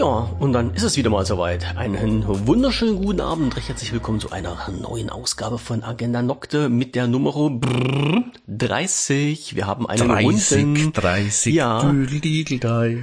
Ja, und dann ist es wieder mal soweit. Einen wunderschönen guten Abend. Recht herzlich willkommen zu einer neuen Ausgabe von Agenda Nocte mit der Nummer 30. Wir haben einen 30, runden, 30, Ja.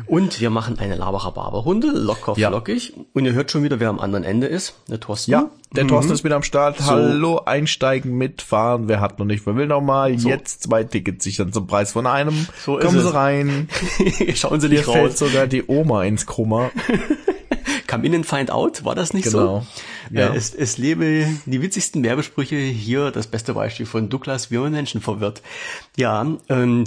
Und wir machen eine Laberababer-Runde, locker Ja. flockig. Und ihr hört schon wieder, wer am anderen Ende ist. Der Thorsten. Ja, der Thorsten ist wieder am Start. So. Hallo, einsteigen, mitfahren. Wer hat noch nicht, wer will noch mal. Jetzt zwei Tickets sichern zum Preis von einem. So ist Kommen es. Sie rein. Schauen Sie Hier nicht fällt raus. sogar die Oma ins Koma. Come in and find out, war das nicht Genau. so? Ja. Äh, es, es lebe die witzigsten Werbesprüche hier, das beste Beispiel von Douglas, wie man Menschen verwirrt. Ja, ähm,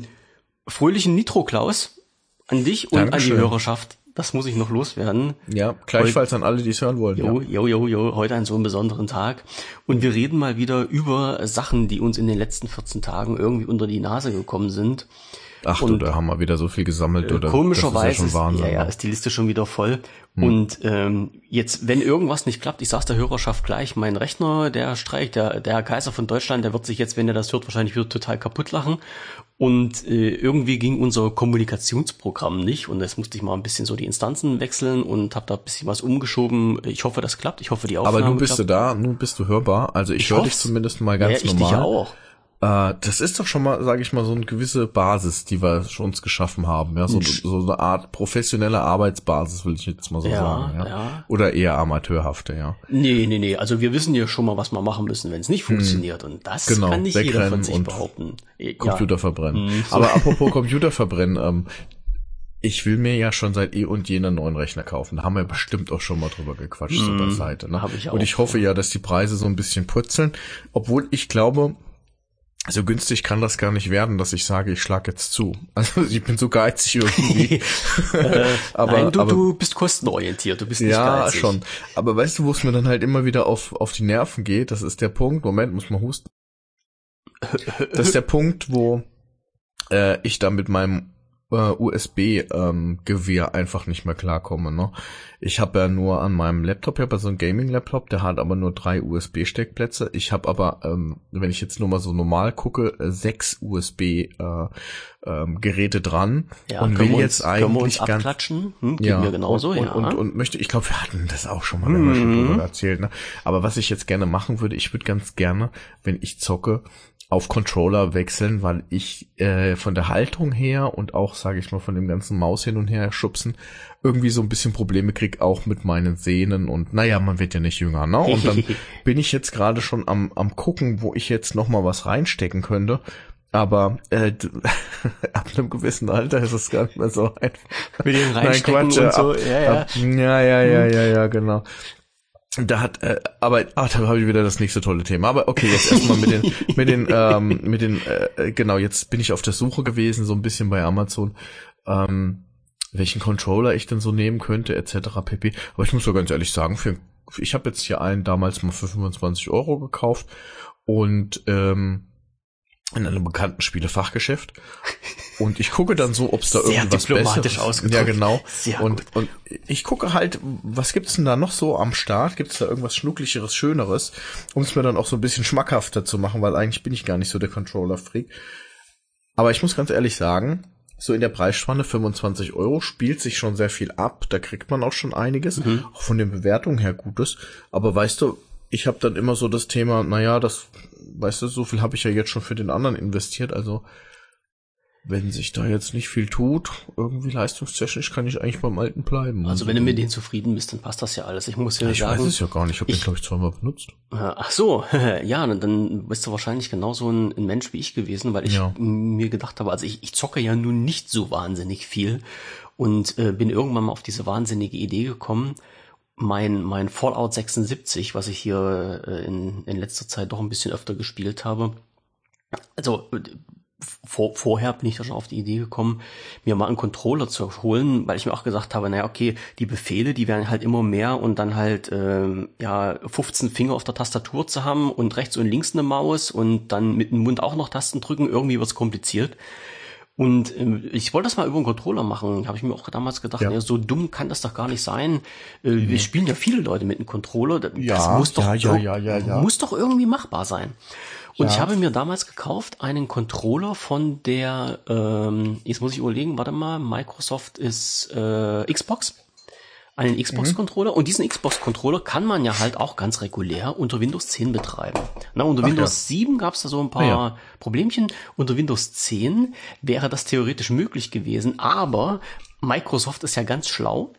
fröhlichen Nitro-Klaus an dich und an Dankeschön. die Hörerschaft. Das muss ich noch loswerden. Ja, gleichfalls an alle, die es hören wollen. Jo, jo, jo, jo, heute einen so einen besonderen Tag. Und wir reden mal wieder über Sachen, die uns in den letzten 14 Tagen irgendwie unter die Nase gekommen sind. Ach du, Und- da haben wir wieder so viel gesammelt. Oder? Komischerweise ist ja ja, ja, ne? ist die Liste schon wieder voll. Hm. Und ähm, jetzt, wenn irgendwas nicht klappt, ich sag's der Hörerschaft gleich, mein Rechner, der streikt, der, der Herr Kaiser von Deutschland, der wird sich jetzt, wenn er das hört, wahrscheinlich wieder total kaputt lachen. Und äh, irgendwie ging unser Kommunikationsprogramm nicht und jetzt musste ich mal ein bisschen so die Instanzen wechseln und habe da ein bisschen was umgeschoben. Ich hoffe, das klappt. Ich hoffe, die Aufnahme Aber nun bist klappt. du da, nun bist du hörbar. Also ich, Ich höre dich zumindest mal ja, ganz ich normal. dich auch. Äh, das ist doch schon mal, sage ich mal, so eine gewisse Basis, die wir schon uns geschaffen haben. Ja, so, so eine Art professionelle Arbeitsbasis, will ich jetzt mal so Ja, sagen. Ja? ja. Oder eher amateurhafte, ja. Nee, nee, nee. Also wir wissen ja schon mal, was wir machen müssen, wenn es nicht funktioniert. Und das Genau, kann nicht jeder von sich und behaupten. Ja. Computer verbrennen. Mhm, so. Aber apropos Computer verbrennen, ähm, ich will mir ja schon seit eh und je einen neuen Rechner kaufen. Da haben wir bestimmt auch schon mal drüber gequatscht, so bei Seite. Ne? Hab ich auch. Und ich hoffe ja, dass die Preise so ein bisschen purzeln. Obwohl ich glaube, so günstig kann das gar nicht werden, dass ich sage, ich schlag jetzt zu. Also ich bin so geizig irgendwie. aber, Nein, du, aber du bist kostenorientiert, du bist nicht ja, geizig. schon. Aber weißt du, wo es mir dann halt immer wieder auf, auf die Nerven geht? Das ist der Punkt, Moment, muss man husten. Das ist der Punkt, wo äh, ich da mit meinem äh, USB-Gewehr einfach nicht mehr klarkomme. Ne? Ich habe ja nur an meinem Laptop, ich habe ja so einen Gaming-Laptop, der hat aber nur drei USB-Steckplätze. Ich habe aber, ähm, wenn ich jetzt nur mal so normal gucke, äh, sechs USB-Geräte dran Ja, und können will jetzt uns, können eigentlich ganz abklatschen? Hm, geht mir genauso, und, ja. Und, und, und möchte, ich glaube, wir hatten das auch schon mal, wenn wir schon Mhm. drüber erzählt, ne? Aber was ich jetzt gerne machen würde, ich würde ganz gerne, wenn ich zocke, auf Controller wechseln, weil ich äh, von der Haltung her und auch, sage ich mal, von dem ganzen Maus hin und her schubsen, irgendwie so ein bisschen Probleme krieg, auch mit meinen Sehnen und naja, man wird ja nicht jünger, ne? Und dann bin ich jetzt gerade schon am, am gucken, wo ich jetzt noch mal was reinstecken könnte. Aber äh, ab einem gewissen Alter ist es gar nicht mehr so einfach. Mit Nein, Reinstecken Quatsch, und so, ab, ja, ja. Ab, ja, ja, ja, ja, ja, genau. Da hat, äh, aber ah, da habe ich wieder das nächste tolle Thema. Aber okay, jetzt erstmal mit den, mit den, ähm, mit den, äh, genau, jetzt bin ich auf der Suche gewesen, so ein bisschen bei Amazon, ähm, welchen Controller ich denn so nehmen könnte, etc. pp. Aber ich muss so ganz ehrlich sagen, für, ich habe jetzt hier einen damals mal für 25 Euro gekauft und ähm, in einem bekannten Spielefachgeschäft. Und ich gucke dann so, ob es da Sehr irgendwas diplomatisch Besseres ausgedrückt. Ja, genau. Sehr und, und ich gucke halt, was gibt's denn da noch so am Start? Gibt's da irgendwas Schnucklicheres, Schöneres, um es mir dann auch so ein bisschen schmackhafter zu machen, weil eigentlich bin ich gar nicht so der Controller-Freak. Aber ich muss ganz ehrlich sagen, so in der Preisspanne 25 Euro spielt sich schon sehr viel ab. Da kriegt man auch schon einiges, auch von den Bewertungen her Gutes. Aber weißt du, ich habe dann immer so das Thema, naja, das, weißt du, so viel habe ich ja jetzt schon für den anderen investiert, also wenn sich da jetzt nicht viel tut, irgendwie leistungstechnisch kann ich eigentlich beim Alten bleiben. Also wenn du mit denen zufrieden bist, dann passt das ja alles. Ich muss ja ich sagen, weiß es ja gar nicht, ich habe den ich- glaube ich zweimal benutzt. Ach so, ja, dann- dann bist du wahrscheinlich genauso ein, ein Mensch wie ich gewesen, weil ich Ja. mir gedacht habe, also ich, ich zocke ja nun nicht so wahnsinnig viel und äh, bin irgendwann mal auf diese wahnsinnige Idee gekommen, mein, mein Fallout 76, was ich hier äh, in, in letzter Zeit doch ein bisschen öfter gespielt habe, also vor, vorher bin ich da schon auf die Idee gekommen, mir mal einen Controller zu holen, weil ich mir auch gesagt habe, naja, okay, die Befehle, die werden halt immer mehr und dann halt, ähm, ja, 15 Finger auf der Tastatur zu haben und rechts und links eine Maus und dann mit dem Mund auch noch Tasten drücken, irgendwie wird's kompliziert. Und ähm, ich wollte das mal über einen Controller machen. Habe ich mir auch damals gedacht, Ja. ja. so dumm kann das doch gar nicht sein. Äh, Wir spielen ja viele Leute mit einem Controller. Das Ja, muss doch ja, ja, ja, ja, ja. muss doch irgendwie machbar sein. Und Ja. ich habe mir damals gekauft einen Controller von der, ähm, jetzt muss ich überlegen, warte mal, Microsoft ist äh, Xbox. einen Xbox-Controller. Mhm. Und diesen Xbox-Controller kann man ja halt auch ganz regulär unter Windows 10 betreiben. Na, unter Ach, Windows ja. 7 gab es da so ein paar ja. Problemchen. Unter Windows 10 wäre das theoretisch möglich gewesen, aber Microsoft ist ja ganz schlau.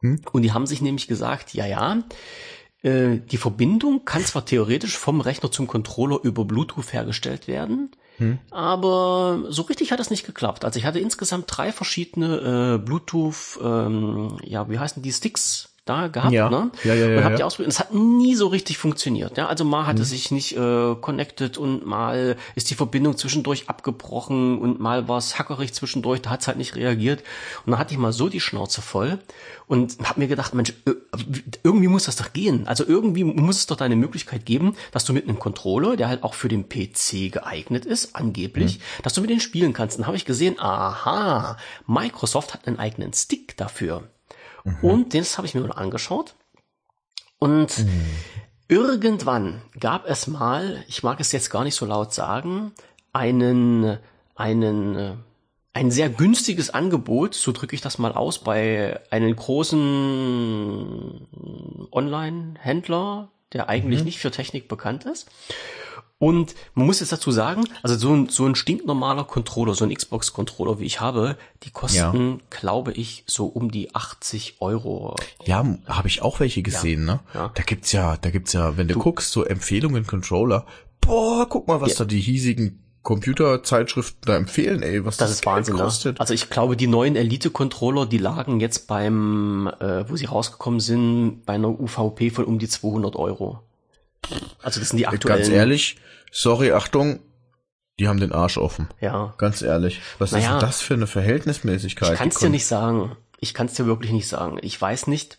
Hm? Und die haben sich nämlich gesagt, ja, ja, äh, die Verbindung kann zwar theoretisch vom Rechner zum Controller über Bluetooth hergestellt werden, hm. aber so richtig hat das nicht geklappt. Also ich hatte insgesamt drei verschiedene äh, Bluetooth, ähm, ja, wie heißen die Sticks da gehabt, ja. ne? Ja, ja, ja. Und habt ja. die ausprobiert. Und es hat nie so richtig funktioniert. Ja, also mal hat es mhm. sich nicht äh, connected und mal ist die Verbindung zwischendurch abgebrochen und mal war es hackerig zwischendurch, da hat es halt nicht reagiert. Und dann hatte ich mal so die Schnauze voll und habe mir gedacht, Mensch, irgendwie muss das doch gehen. Also irgendwie muss es doch da eine Möglichkeit geben, dass du mit einem Controller, der halt auch für den PC geeignet ist, angeblich, mhm. dass du mit den spielen kannst. Dann habe ich gesehen, aha, Microsoft hat einen eigenen Stick dafür. Mhm. Und das habe ich mir mal angeschaut. Und mhm. irgendwann gab es mal, ich mag es jetzt gar nicht so laut sagen, einen, einen, äh, ein sehr günstiges Angebot, so drücke ich das mal aus, bei einem großen Online-Händler, der eigentlich mhm. nicht für Technik bekannt ist. Und man muss jetzt dazu sagen, also so ein, so ein stinknormaler Controller, so ein Xbox-Controller, wie ich habe, die kosten, ja. glaube ich, so um die 80 Euro. Ja, habe ich auch welche gesehen, ja. ne? Ja. Da gibt's ja, da gibt's ja, wenn du, du guckst, so Empfehlungen Controller, boah, guck mal, was da die hiesigen Computerzeitschriften da empfehlen, ey, was das, das ist Wahnsinn, ne? kostet. Ne? Also ich glaube, die neuen Elite-Controller, die lagen jetzt beim, äh, wo sie rausgekommen sind, bei einer UVP von um die 200 Euro. Also das sind die aktuellen. Ganz ehrlich, sorry, Achtung, die haben den Arsch offen. Ja. Ganz ehrlich. Was naja, ist denn das für eine Verhältnismäßigkeit? Ich kann es dir nicht sagen. Ich kann es dir wirklich nicht sagen. Ich weiß nicht,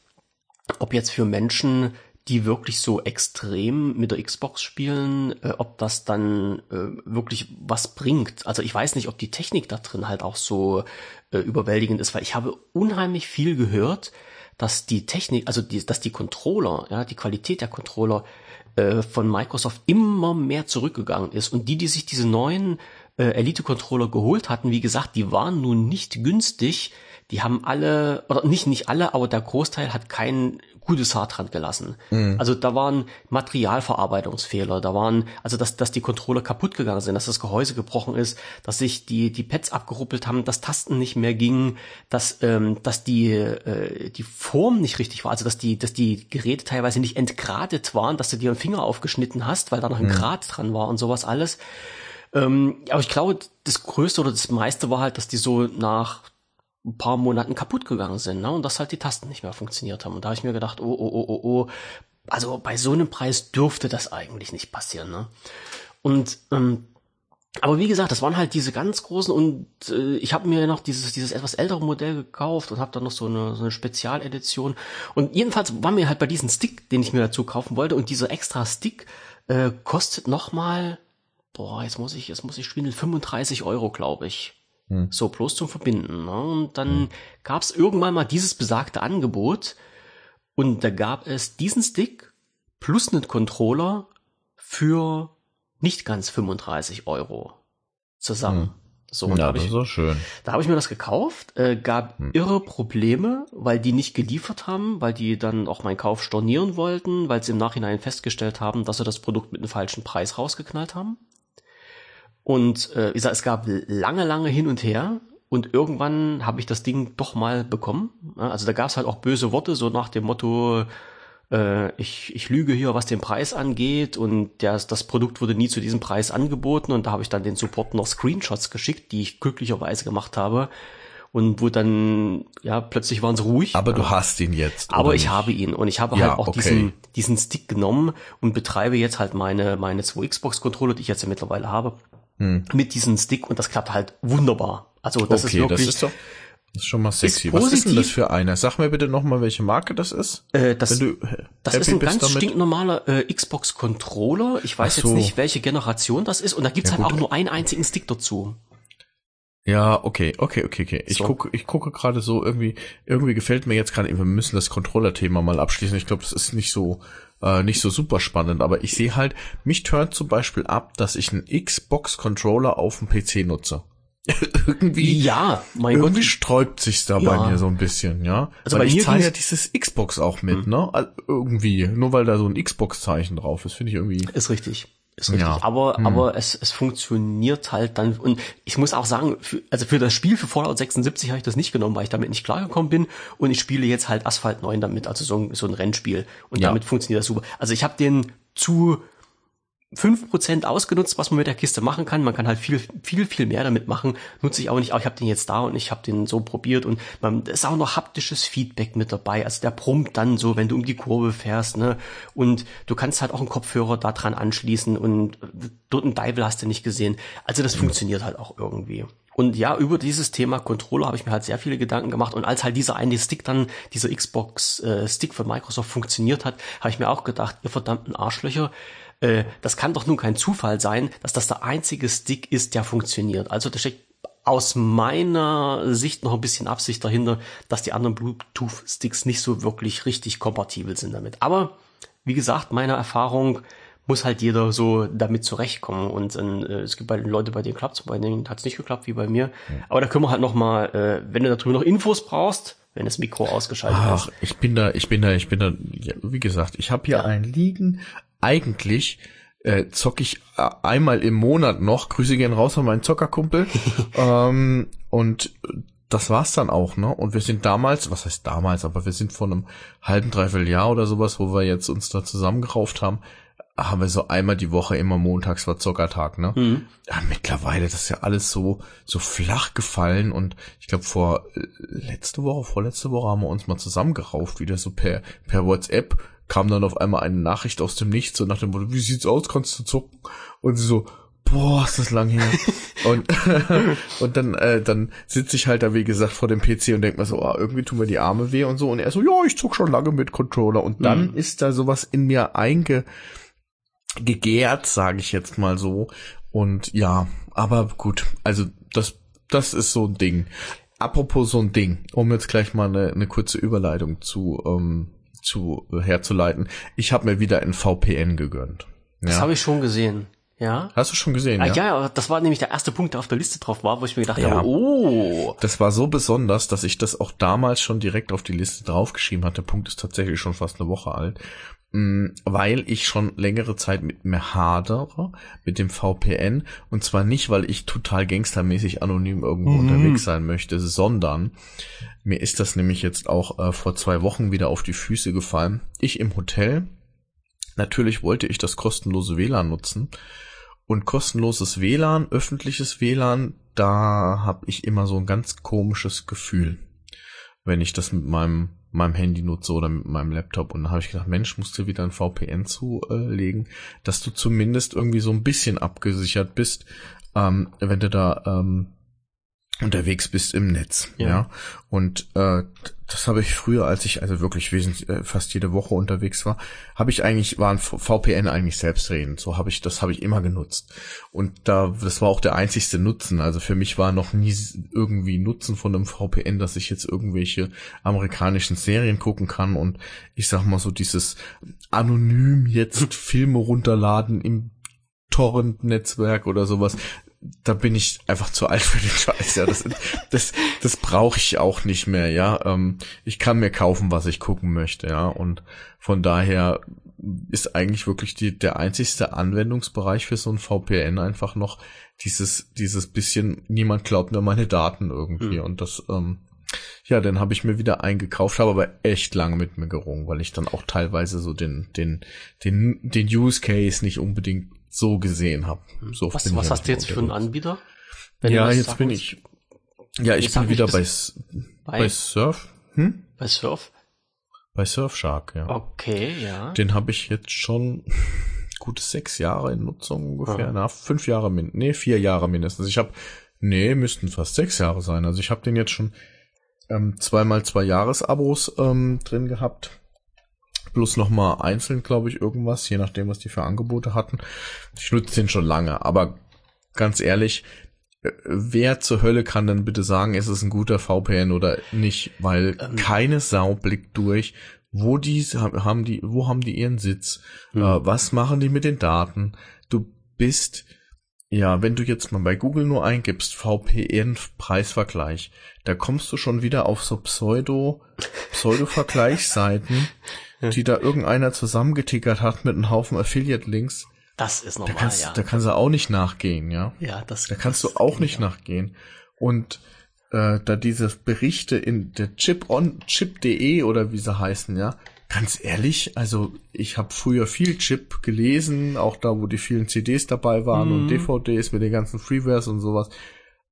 ob jetzt für Menschen, die wirklich so extrem mit der Xbox spielen, äh, ob das dann äh, wirklich was bringt. Also ich weiß nicht, ob die Technik da drin halt auch so äh, überwältigend ist, weil ich habe unheimlich viel gehört, dass die Technik, also die, dass die Controller, ja, die Qualität der Controller äh, von Microsoft immer mehr zurückgegangen ist. Und die, die sich diese neuen äh, Elite-Controller geholt hatten, wie gesagt, die waren nun nicht günstig. Die haben alle, oder nicht, nicht alle, aber der Großteil hat kein gutes Haar dran gelassen. Mhm. Also da waren Materialverarbeitungsfehler, da waren, also dass, dass die Controller kaputt gegangen sind, dass das Gehäuse gebrochen ist, dass sich die, die Pads abgeruppelt haben, dass Tasten nicht mehr gingen, dass, ähm, dass die, äh, die Form nicht richtig war, also dass die, dass die Geräte teilweise nicht entgradet waren, dass du dir einen Finger aufgeschnitten hast, weil da noch ein mhm. Grat dran war und sowas alles. Ähm, aber ich glaube, das Größte oder das meiste war halt, dass die so nach ein paar Monaten kaputt gegangen sind, ne? Und dass halt die Tasten nicht mehr funktioniert haben. Und da habe ich mir gedacht, oh, oh, oh, oh, oh, also bei so einem Preis dürfte das eigentlich nicht passieren, ne? Und ähm, aber wie gesagt, das waren halt diese ganz großen und äh, ich habe mir noch dieses dieses etwas ältere Modell gekauft und habe dann noch so eine so eine Spezialedition und jedenfalls war mir halt bei diesem Stick, den ich mir dazu kaufen wollte und dieser extra Stick äh, kostet noch mal boah, jetzt muss ich jetzt muss ich schwindeln 35 Euro, glaube ich. Hm. So bloß zum Verbinden. Ne? Und dann hm. gab es irgendwann mal dieses besagte Angebot und da gab es diesen Stick plus einen Controller für nicht ganz 35 Euro zusammen. Hm. So, ja, das ich, ist schön. Da habe ich mir das gekauft, äh, gab hm. irre Probleme, weil die nicht geliefert haben, weil die dann auch meinen Kauf stornieren wollten, weil sie im Nachhinein festgestellt haben, dass sie das Produkt mit einem falschen Preis rausgeknallt haben. Und äh, ich sag, es gab lange, lange hin und her. Und irgendwann habe ich das Ding doch mal bekommen. Also da gab es halt auch böse Worte, so nach dem Motto, äh, ich, ich lüge hier, was den Preis angeht. Und der, das Produkt wurde nie zu diesem Preis angeboten. Und da habe ich dann den Support noch Screenshots geschickt, die ich glücklicherweise gemacht habe. Und wo dann, ja, plötzlich waren sie ruhig. Aber du hast ihn jetzt. Aber ich nicht? habe ihn. Und ich habe ja, halt auch okay. diesen, diesen Stick genommen und betreibe jetzt halt meine, meine zwei Xbox-Controller, die ich jetzt ja mittlerweile habe, hm. mit diesem Stick und das klappt halt wunderbar. Also das okay, ist wirklich. Das ist doch das ist schon mal sexy. Ist Was ist denn das für einer? Sag mir bitte nochmal, welche Marke das ist. Äh, das du das ist ein ganz damit. stinknormaler äh, Xbox Controller. Ich weiß so. jetzt nicht, welche Generation das ist. Und da gibt's ja, halt gut. auch nur einen einzigen Stick dazu. Ja, okay, okay, okay, okay. Ich so. gucke, ich gucke gerade so irgendwie, irgendwie gefällt mir jetzt gerade, wir müssen das Controller-Thema mal abschließen. Ich glaube, das ist nicht so, äh, nicht so super spannend, aber ich sehe halt, mich turnt zum Beispiel ab, dass ich einen Xbox-Controller auf dem PC nutze. irgendwie, ja, mein irgendwie Gott. sträubt sich's da Ja. bei mir so ein bisschen, ja. Also weil bei ich mir zahle ja dieses Xbox auch mit, ne? Also irgendwie, nur weil da so ein Xbox-Zeichen drauf ist, finde ich irgendwie. Ist richtig. Ist richtig. Ja. Aber, Hm. aber es, es funktioniert halt dann. Und ich muss auch sagen, für, also für das Spiel für Fallout 76 habe ich das nicht genommen, weil ich damit nicht klargekommen bin. Und ich spiele jetzt halt Asphalt 9 damit, also so ein, so ein Rennspiel. Und Ja. damit funktioniert das super. Also ich habe den zu 5% ausgenutzt, was man mit der Kiste machen kann. Man kann halt viel, viel, viel mehr damit machen. Nutze ich auch nicht. Aber ich habe den jetzt da und ich habe den so probiert und man ist auch noch haptisches Feedback mit dabei. Also der brummt dann so, wenn du um die Kurve fährst, ne? Und du kannst halt auch einen Kopfhörer da dran anschließen und dort einen Dival hast du nicht gesehen. Also das funktioniert halt auch irgendwie. Und ja, über dieses Thema Controller habe ich mir halt sehr viele Gedanken gemacht. Und als halt dieser eine Stick dann, dieser Xbox äh, Stick von Microsoft funktioniert hat, habe ich mir auch gedacht, ihr verdammten Arschlöcher, äh, das kann doch nun kein Zufall sein, dass das der einzige Stick ist, der funktioniert. Also da steckt aus meiner Sicht noch ein bisschen Absicht dahinter, dass die anderen Bluetooth-Sticks nicht so wirklich richtig kompatibel sind damit. Aber wie gesagt, meine Erfahrung muss halt jeder so damit zurechtkommen. Und äh, es gibt bei den Leuten, bei denen klappt bei denen hat es nicht geklappt, wie bei mir. Aber da können wir halt noch mal, äh, wenn du darüber noch Infos brauchst, wenn das Mikro ausgeschaltet Ach, ist. ich bin da, ich bin da, ich bin da, ja, wie gesagt, ich habe hier ein liegen. Eigentlich äh, zock ich äh, einmal im Monat noch. Grüße gehen raus an meinen Zockerkumpel. ähm, und das war's dann auch, ne? Und wir sind damals, was heißt damals, aber wir sind vor einem halben, dreiviertel Jahr oder sowas, wo wir jetzt uns da zusammengerauft haben, haben wir so einmal die Woche immer montags war Zockertag, ne? Mhm. Ja, mittlerweile, das ist ja alles so, so flach gefallen und ich glaube vor äh, letzte Woche, vorletzte Woche haben wir uns mal zusammengerauft, wieder so per, per WhatsApp, kam dann auf einmal eine Nachricht aus dem Nichts so nach dem Motto, wie sieht's aus, kannst du zocken? Und sie so, boah, ist das lang her. und, und dann, äh, dann sitze ich halt da, wie gesagt, vor dem PC und denk mir so, ah, irgendwie tun mir die Arme weh und so. Und er so, ja, ich zock schon lange mit Controller. Und dann ist da sowas in mir einge, gegärt, sage ich jetzt mal so. Und ja, aber gut, also das, das ist so ein Ding. Apropos so ein Ding, um jetzt gleich mal eine, eine kurze Überleitung zu, ähm, zu herzuleiten. Ich habe mir wieder ein VPN gegönnt. Das Ja. habe ich schon gesehen. Ja. Hast du schon gesehen? Ah, ja? ja, ja, das war nämlich der erste Punkt, der auf der Liste drauf war, wo ich mir gedacht Ja. habe, oh, Das war so besonders, dass ich das auch damals schon direkt auf die Liste draufgeschrieben hatte. Der Punkt ist tatsächlich schon fast eine Woche alt. Mm, Weil ich schon längere Zeit mit mir hadere, mit dem VPN. Und zwar nicht, weil ich total gangstermäßig anonym irgendwo Mhm. unterwegs sein möchte, sondern mir ist das nämlich jetzt auch äh, vor zwei Wochen wieder auf die Füße gefallen. Ich im Hotel. Natürlich wollte ich das kostenlose WLAN nutzen. Und kostenloses WLAN, öffentliches WLAN, da habe ich immer so ein ganz komisches Gefühl, wenn ich das mit meinem meinem Handy nutze oder mit meinem Laptop. Und da habe ich gedacht, Mensch, musst du wieder ein VPN zulegen, dass du zumindest irgendwie so ein bisschen abgesichert bist, ähm, wenn du da ähm, unterwegs bist im Netz. Ja. Ja. Und äh, das habe ich früher, als ich also wirklich wesentlich äh, fast jede Woche unterwegs war, habe ich eigentlich war ein V- VPN eigentlich selbstredend. So habe ich das habe ich immer genutzt. Und da das war auch der einzigste Nutzen. Also für mich war noch nie irgendwie Nutzen von einem VPN, dass ich jetzt irgendwelche amerikanischen Serien gucken kann und ich sag mal so dieses anonym jetzt Filme runterladen im Torrent-Netzwerk oder sowas. Da bin ich einfach zu alt für den Scheiß. Ja, das, das, das brauche ich auch nicht mehr. Ja, ähm, ich kann mir kaufen, was ich gucken möchte. Ja, und von daher ist eigentlich wirklich die, der einzigste Anwendungsbereich für so ein VPN einfach noch dieses, dieses bisschen, niemand glaubt mir meine Daten irgendwie. Und das, ähm, ja, den habe ich mir wieder eingekauft, habe aber echt lange mit mir gerungen, weil ich dann auch teilweise so den, den, den, den Use Case nicht unbedingt so gesehen habe. So oft was, was ja hast du jetzt für einen. Anbieter? Ja, jetzt bin ich, ja, ich bin wieder bei, bei, bei Surf, hm? bei Surf. Bei Surfshark, ja. Okay, ja. Den habe ich jetzt schon gute sechs Jahre in Nutzung ungefähr. Aha. Na, fünf Jahre, nee, vier Jahre mindestens. Ich habe, nee, müssten fast sechs Jahre sein. Also ich habe den jetzt schon ähm, zweimal zwei Jahresabos ähm, drin gehabt. Plus nochmal einzeln, glaube ich, irgendwas, je nachdem, was die für Angebote hatten. Ich nutze den schon lange, aber ganz ehrlich, äh, wer zur Hölle kann denn bitte sagen, ist es ein guter VPN oder nicht? Weil Ähm. keine Sau blickt durch, wo die haben die, wo haben die ihren Sitz? Hm. Äh, was machen die mit den Daten? Du bist Ja, wenn du jetzt mal bei Google nur eingibst, VPN-Preisvergleich, da kommst du schon wieder auf so Pseudo, Pseudo-Vergleichsseiten, die da irgendeiner zusammengetickert hat mit einem Haufen Affiliate-Links. Das ist normal, Da kannst, ja. da kannst du auch nicht nachgehen, ja. ja, das, Da kannst das du auch nicht ich nachgehen. Und äh, da diese Berichte in der Chip on chip.de oder wie sie heißen, ja, ganz ehrlich, also ich habe früher viel Chip gelesen, auch da, wo die vielen CDs dabei waren und DVDs mit den ganzen Freewares und sowas.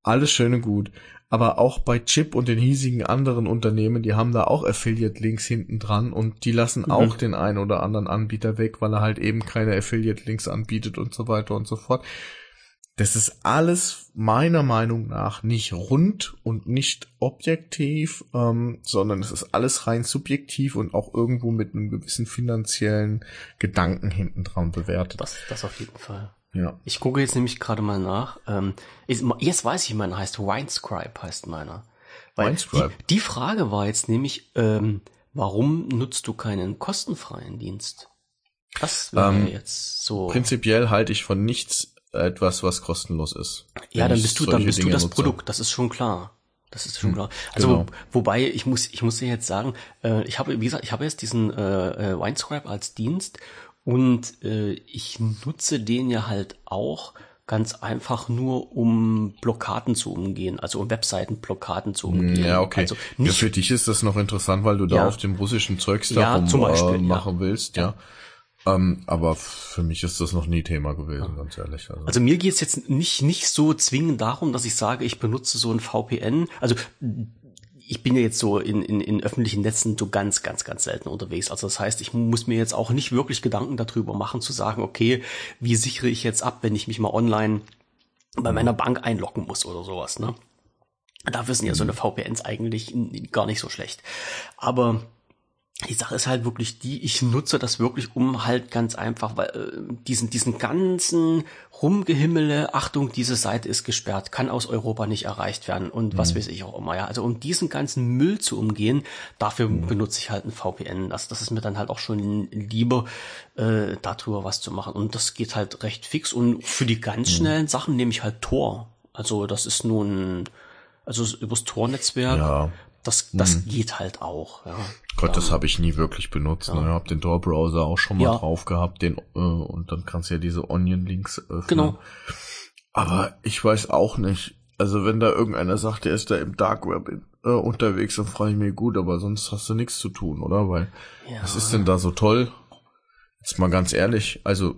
Alles schön und gut. Aber auch bei Chip und den hiesigen anderen Unternehmen, die haben da auch Affiliate-Links hinten dran und die lassen auch den einen oder anderen Anbieter weg, weil er halt eben keine Affiliate-Links anbietet und so weiter und so fort. Das ist alles meiner Meinung nach nicht rund und nicht objektiv, ähm, sondern es ist alles rein subjektiv und auch irgendwo mit einem gewissen finanziellen Gedanken hinten dran bewertet. Das, das auf jeden Fall. Ja. Ich gucke jetzt nämlich gerade mal nach. Ähm, ist, jetzt weiß ich, meiner heißt Winescribe, heißt meiner. Weil Winescribe? Die, die Frage war jetzt nämlich, ähm, warum nutzt du keinen kostenfreien Dienst? Das wäre Ähm, jetzt so. Prinzipiell halte ich von nichts etwas, was kostenlos ist. Ja, dann bist du, dann bist du Dinge das nutze. Produkt. Das ist schon klar. Das ist schon klar. Also genau. wobei ich muss, ich muss dir jetzt sagen, äh, ich habe, wie gesagt, ich habe jetzt diesen äh, äh, Winescribe als Dienst und äh, ich nutze den ja halt auch ganz einfach nur, um Blockaden zu umgehen, also um Webseitenblockaden zu umgehen. Ja, okay. Also ja, nicht für dich ist das noch interessant, weil du da Ja. auf dem russischen Zeugs da Ja, rum, zum Beispiel, äh, ja. machen willst, ja. Ähm, aber für mich ist das noch nie Thema gewesen, ganz ehrlich. Also, Also mir geht es jetzt nicht, nicht so zwingend darum, dass ich sage, ich benutze so ein VPN. Also ich bin ja jetzt so in, in, in öffentlichen Netzen so ganz, ganz, ganz selten unterwegs. Also das heißt, ich muss mir jetzt auch nicht wirklich Gedanken darüber machen, zu sagen, okay, wie sichere ich jetzt ab, wenn ich mich mal online bei meiner Bank einloggen muss oder sowas, ne? Dafür sind ja so eine VPNs eigentlich gar nicht so schlecht. Aber die Sache ist halt wirklich die, ich nutze das wirklich um halt ganz einfach, weil äh, diesen, diesen ganzen Rumgehimmele, Achtung, diese Seite ist gesperrt, kann aus Europa nicht erreicht werden und was weiß ich auch immer, ja. Also um diesen ganzen Müll zu umgehen, dafür benutze ich halt ein VPN. Das, das ist mir dann halt auch schon lieber, äh, darüber was zu machen. Und das geht halt recht fix. Und für die ganz schnellen Sachen nehme ich halt Tor. Also das ist nun, also übers Tor-Netzwerk, Ja. Das, das geht halt auch, ja. Gott, das habe ich nie wirklich benutzt. Ne? Ich habe den Tor-Browser auch schon mal Ja. drauf gehabt, den äh, und dann kannst du ja diese Onion-Links öffnen. Genau. Aber ich weiß auch nicht. Also wenn da irgendeiner sagt, der ist da im Dark Web äh, unterwegs, dann frage ich mir gut, aber sonst hast du nichts zu tun, oder? Weil Ja. was ist denn da so toll? Jetzt mal ganz ehrlich, also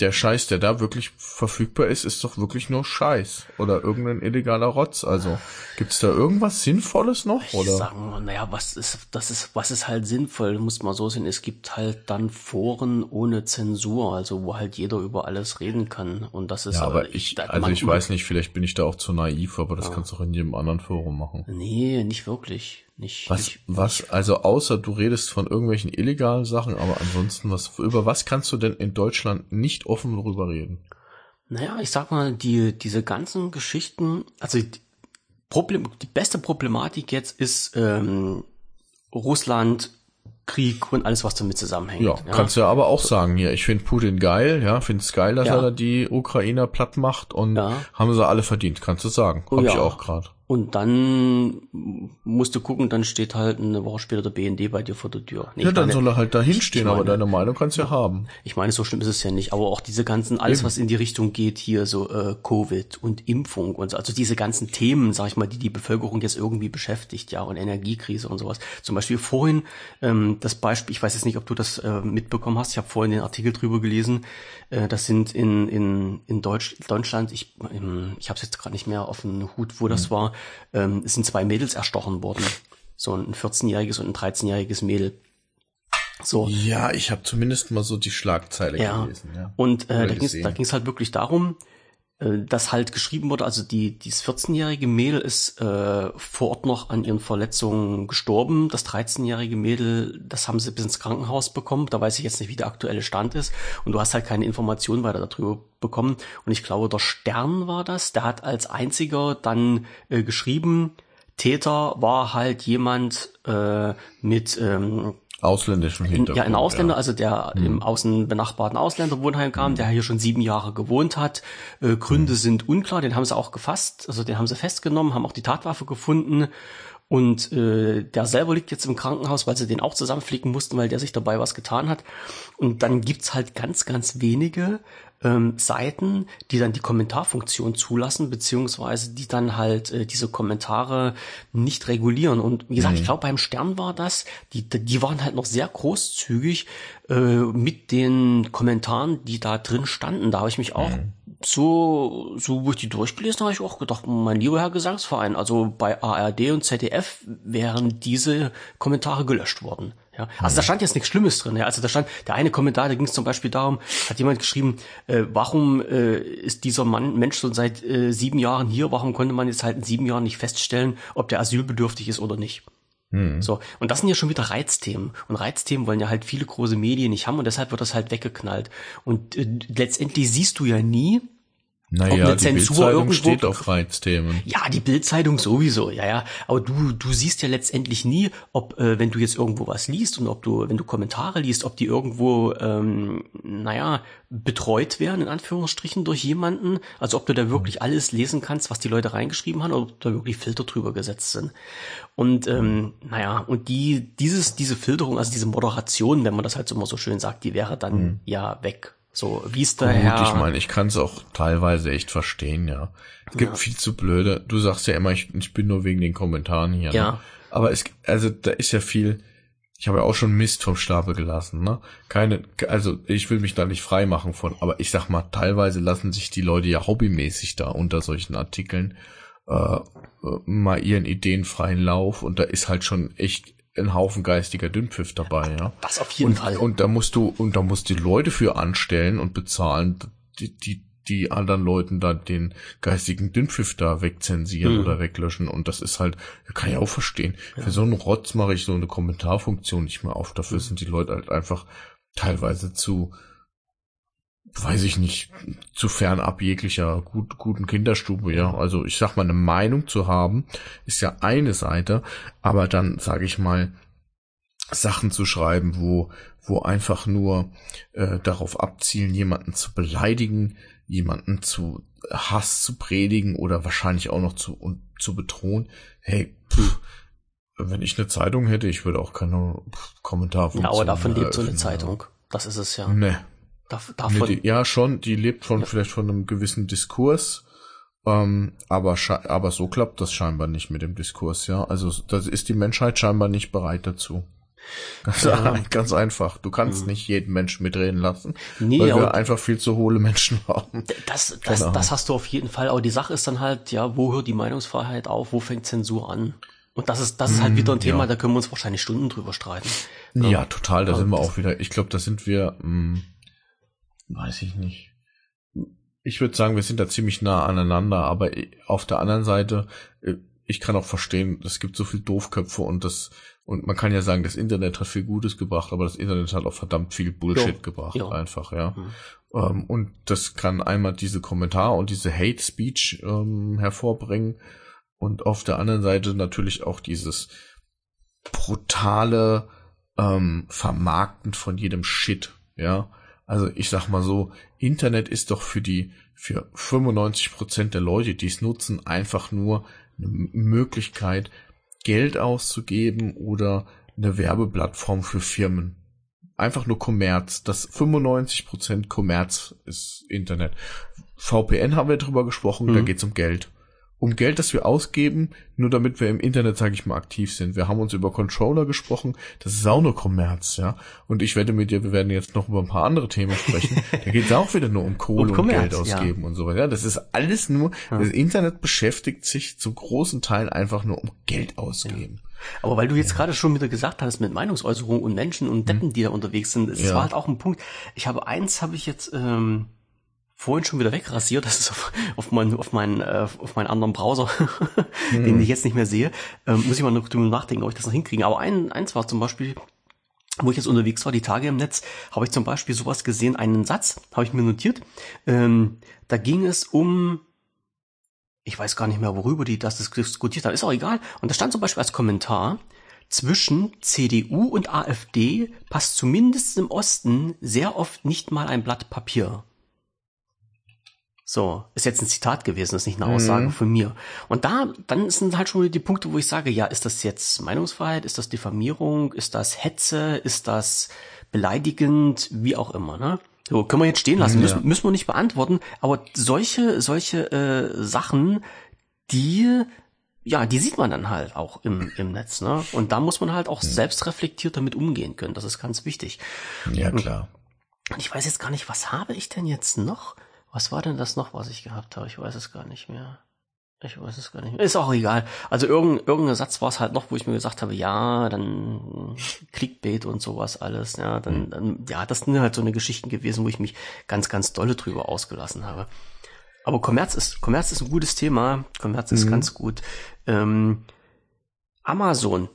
der Scheiß, der da wirklich verfügbar ist, ist doch wirklich nur Scheiß oder irgendein illegaler Rotz. Also gibt's da irgendwas Sinnvolles noch? Ich Oder? sagen wir, naja, was ist, das ist, was ist halt sinnvoll, muss man so sehen. Es gibt halt dann Foren ohne Zensur, also wo halt jeder über alles reden kann. Und das ist Ja, aber ich, also ich weiß nicht, vielleicht bin ich da auch zu naiv, aber das kannst du auch in jedem anderen Forum machen. Nee, nicht wirklich. Nicht, Was, nicht, was, also außer du redest von irgendwelchen illegalen Sachen, aber ansonsten, was, über was kannst du denn in Deutschland nicht offen darüber reden? Naja, ich sag mal, die, diese ganzen Geschichten, also die, Problem, die beste Problematik jetzt ist ähm, Russland, Krieg und alles, was damit zusammenhängt. Ja, kannst du ja aber auch sagen hier, ich finde Putin geil, ja, finde es geil, dass Ja. er da die Ukrainer platt macht und Ja. haben sie alle verdient, kannst du sagen. Oh Hab ich ja. auch gerade. Und dann musst du gucken, dann steht halt eine Woche später der BND bei dir vor der Tür. Nee, Ja, dann meine- soll er halt da hinstehen, aber deine Meinung kannst du ja haben. Ich meine, so schlimm ist es ja nicht, aber auch diese ganzen, alles was in die Richtung geht, hier so äh, Covid und Impfung und so, also diese ganzen Themen, sag ich mal, die die Bevölkerung jetzt irgendwie beschäftigt, ja, und Energiekrise und sowas. Zum Beispiel vorhin ähm, das Beispiel, ich weiß jetzt nicht, ob du das äh, mitbekommen hast, ich habe vorhin den Artikel drüber gelesen, äh, das sind in, in, in Deutsch, Deutschland, ich, ähm, ich habe es jetzt gerade nicht mehr auf den Hut, wo das war, ähm, sind zwei Mädels erstochen worden. So ein 14-jähriges und ein 13-jähriges Mädel. So. Ja, ich habe zumindest mal so die Schlagzeile Ja. gelesen. Ja. Und äh, Oder da ging es halt wirklich darum, äh, dass halt geschrieben wurde, also die dieses 14-jährige Mädel ist äh, vor Ort noch an ihren Verletzungen gestorben. Das 13-jährige Mädel, das haben sie bis ins Krankenhaus bekommen. Da weiß ich jetzt nicht, wie der aktuelle Stand ist. Und du hast halt keine Informationen weiter darüber bekommen. Und ich glaube, der Stern war das. Der hat als einziger dann äh, geschrieben, Täter war halt jemand äh, mit ähm, ausländischen Hintergrund. Ja, ein Ausländer, ja. also der mhm. im außen benachbarten Ausländerwohnheim kam, mhm. der hier schon sieben Jahre gewohnt hat. Äh, Gründe mhm. sind unklar, den haben sie auch gefasst, also den haben sie festgenommen, haben auch die Tatwaffe gefunden. Und äh, der selber liegt jetzt im Krankenhaus, weil sie den auch zusammenflicken mussten, weil der sich dabei was getan hat. Und dann gibt's halt ganz, ganz wenige ähm, Seiten, die dann die Kommentarfunktion zulassen, beziehungsweise die dann halt äh, diese Kommentare nicht regulieren. Und wie gesagt, mhm. ich glaube, beim Stern war das, die, die waren halt noch sehr großzügig äh, mit den Kommentaren, die da drin standen. Da habe ich mich auch mhm. so, so wo ich die durchgelesen habe, ich auch gedacht, mein lieber Herr Gesangsverein, also bei ARD und ZDF wären diese Kommentare gelöscht worden. Ja, also da stand jetzt nichts Schlimmes drin. Ja. Also da stand der eine Kommentar, da ging es zum Beispiel darum, hat jemand geschrieben, äh, warum äh, ist dieser Mann Mensch schon seit äh, sieben Jahren hier? Warum konnte man jetzt halt in sieben Jahren nicht feststellen, ob der asylbedürftig ist oder nicht? Hm. So und das sind ja schon wieder Reizthemen und Reizthemen wollen ja halt viele große Medien nicht haben und deshalb wird das halt weggeknallt und äh, letztendlich siehst du ja nie, naja, eine die Zensur irgendwo steht auf Reizthemen. Ja, die Bildzeitung sowieso, ja, ja. Aber du, du siehst ja letztendlich nie, ob, äh, wenn du jetzt irgendwo was liest und ob du, wenn du Kommentare liest, ob die irgendwo, ähm, naja, betreut werden, in Anführungsstrichen, durch jemanden. Also ob du da wirklich alles lesen kannst, was die Leute reingeschrieben haben, oder ob da wirklich Filter drüber gesetzt sind. Und ähm, naja, und die, dieses, diese Filterung, also diese Moderation, wenn man das halt so immer so schön sagt, die wäre dann mhm. ja weg. So, wie es daher. Gut, ich meine, ich kann es auch teilweise echt verstehen, ja. Es gibt ja. viel zu blöde. Du sagst ja immer, ich, ich bin nur wegen den Kommentaren hier. Ne? Ja. Ne? Aber es, also da ist ja viel. Ich habe ja auch schon Mist vom Stapel gelassen, ne? Keine, also ich will mich da nicht frei machen von, aber ich sag mal, teilweise lassen sich die Leute ja hobbymäßig da unter solchen Artikeln äh, äh mal ihren Ideen freien Lauf und da ist halt schon echt ein Haufen geistiger Dünnpfiff dabei, ja. Das auf jeden und, Fall. Und da musst du, und da musst du die Leute für anstellen und bezahlen, die, die, die anderen Leuten da den geistigen Dünnpfiff da wegzensieren mhm. oder weglöschen. Und das ist halt, kann ich auch verstehen. Ja. Für so einen Rotz mache ich so eine Kommentarfunktion nicht mehr auf. Dafür mhm. sind die Leute halt einfach teilweise zu, weiß ich nicht, zu fernab jeglicher gut, guten Kinderstube, ja. Also ich sag mal, eine Meinung zu haben, ist ja eine Seite, aber dann, sage ich mal, Sachen zu schreiben, wo, wo einfach nur äh, darauf abzielen, jemanden zu beleidigen, jemanden zu Hass zu predigen oder wahrscheinlich auch noch zu, und, zu bedrohen. Hey, pff, wenn ich eine Zeitung hätte, ich würde auch keine Kommentarfunktion Ja, aber davon lebt so eine Zeitung. Das ist es ja. Nee, davon? Nee, die, ja, schon, die lebt von ja. vielleicht von einem gewissen Diskurs, ähm, aber, aber so klappt das scheinbar nicht mit dem Diskurs, ja. Also das ist die Menschheit scheinbar nicht bereit dazu. Ganz, ja. ganz einfach. Du kannst mhm. nicht jeden Menschen mitreden lassen, nee, weil wir einfach viel zu hohle Menschen haben. Das, das, genau. das hast du auf jeden Fall. Aber die Sache ist dann halt, ja, wo hört die Meinungsfreiheit auf? Wo fängt Zensur an? Und das ist, das ist halt wieder ein Thema, ja. da können wir uns wahrscheinlich Stunden drüber streiten. Ja, ja total. Da sind wir auch wieder. Ich glaube, da sind wir. Mh, mm, weiß ich nicht. Ich würde sagen, wir sind da ziemlich nah aneinander, aber auf der anderen Seite, äh, ich kann auch verstehen, es gibt so viel Doofköpfe und das, und man kann ja sagen, das Internet hat viel Gutes gebracht, aber das Internet hat auch verdammt viel Bullshit jo. gebracht, jo. einfach, ja. Mhm. und das kann einmal diese Kommentar und diese Hate Speech ähm, hervorbringen und auf der anderen Seite natürlich auch dieses brutale ähm, Vermarkten von jedem Shit, ja. Also ich sag mal so, Internet ist doch für die, für 95 Prozent der Leute, die es nutzen, einfach nur eine Möglichkeit, Geld auszugeben oder eine Werbeplattform für Firmen. Einfach nur Kommerz. Das 95 Prozent Kommerz ist Internet. VPN haben wir drüber gesprochen, mhm. da geht's um Geld um Geld, das wir ausgeben, nur damit wir im Internet, sage ich mal, aktiv sind. Wir haben uns über Controller gesprochen, das ist auch nur Kommerz, ja. Und ich wette mit dir, wir werden jetzt noch über ein paar andere Themen sprechen. da geht es auch wieder nur um Kohle um und Geld ausgeben ja. und so weiter. Ja, das ist alles nur, ja. das Internet beschäftigt sich zum großen Teil einfach nur um Geld ausgeben. Aber weil du jetzt gerade schon wieder gesagt hast mit Meinungsäußerung und Menschen und Deppen, die da unterwegs sind, es war halt auch ein Punkt. Ich habe eins, habe ich jetzt ähm, vorhin schon wieder wegrasiert. Das ist auf, auf, mein, auf, meinen, äh, auf meinen anderen Browser, mhm. den ich jetzt nicht mehr sehe. Ähm, muss ich mal noch drüber nachdenken, ob ich das noch hinkriege. Aber ein, eins war zum Beispiel, wo ich jetzt unterwegs war, die Tage im Netz, habe ich zum Beispiel sowas gesehen, einen Satz, habe ich mir notiert. Ähm, da ging es um, ich weiß gar nicht mehr, worüber die das diskutiert haben, ist auch egal. Und da stand zum Beispiel als Kommentar, zwischen CDU und AfD passt zumindest im Osten sehr oft nicht mal ein Blatt Papier. So, ist jetzt ein Zitat gewesen, ist nicht eine Aussage mhm. von mir. Und da, dann sind halt schon die Punkte, wo ich sage, ja, ist das jetzt Meinungsfreiheit, ist das Diffamierung, ist das Hetze, ist das beleidigend, wie auch immer, ne? So, können wir jetzt stehen lassen, ja. müssen, müssen wir nicht beantworten, aber solche, solche äh, Sachen, die ja, die sieht man dann halt auch im, im Netz, ne? Und da muss man halt auch hm. selbst reflektiert damit umgehen können. Das ist ganz wichtig. Ja, klar. Und ich weiß jetzt gar nicht, was habe ich denn jetzt noch? Was war denn das noch, was ich gehabt habe? Ich weiß es gar nicht mehr. Ich weiß es gar nicht mehr. Ist auch egal. Also irgendein, irgendein Satz war es halt noch, wo ich mir gesagt habe, ja, dann Clickbait und sowas alles, ja, dann, hm. dann, ja, das sind halt so eine Geschichten gewesen, wo ich mich ganz, ganz dolle drüber ausgelassen habe. Aber Kommerz ist, Kommerz ist ein gutes Thema. Kommerz ist mhm. ganz gut. Ähm, Amazon.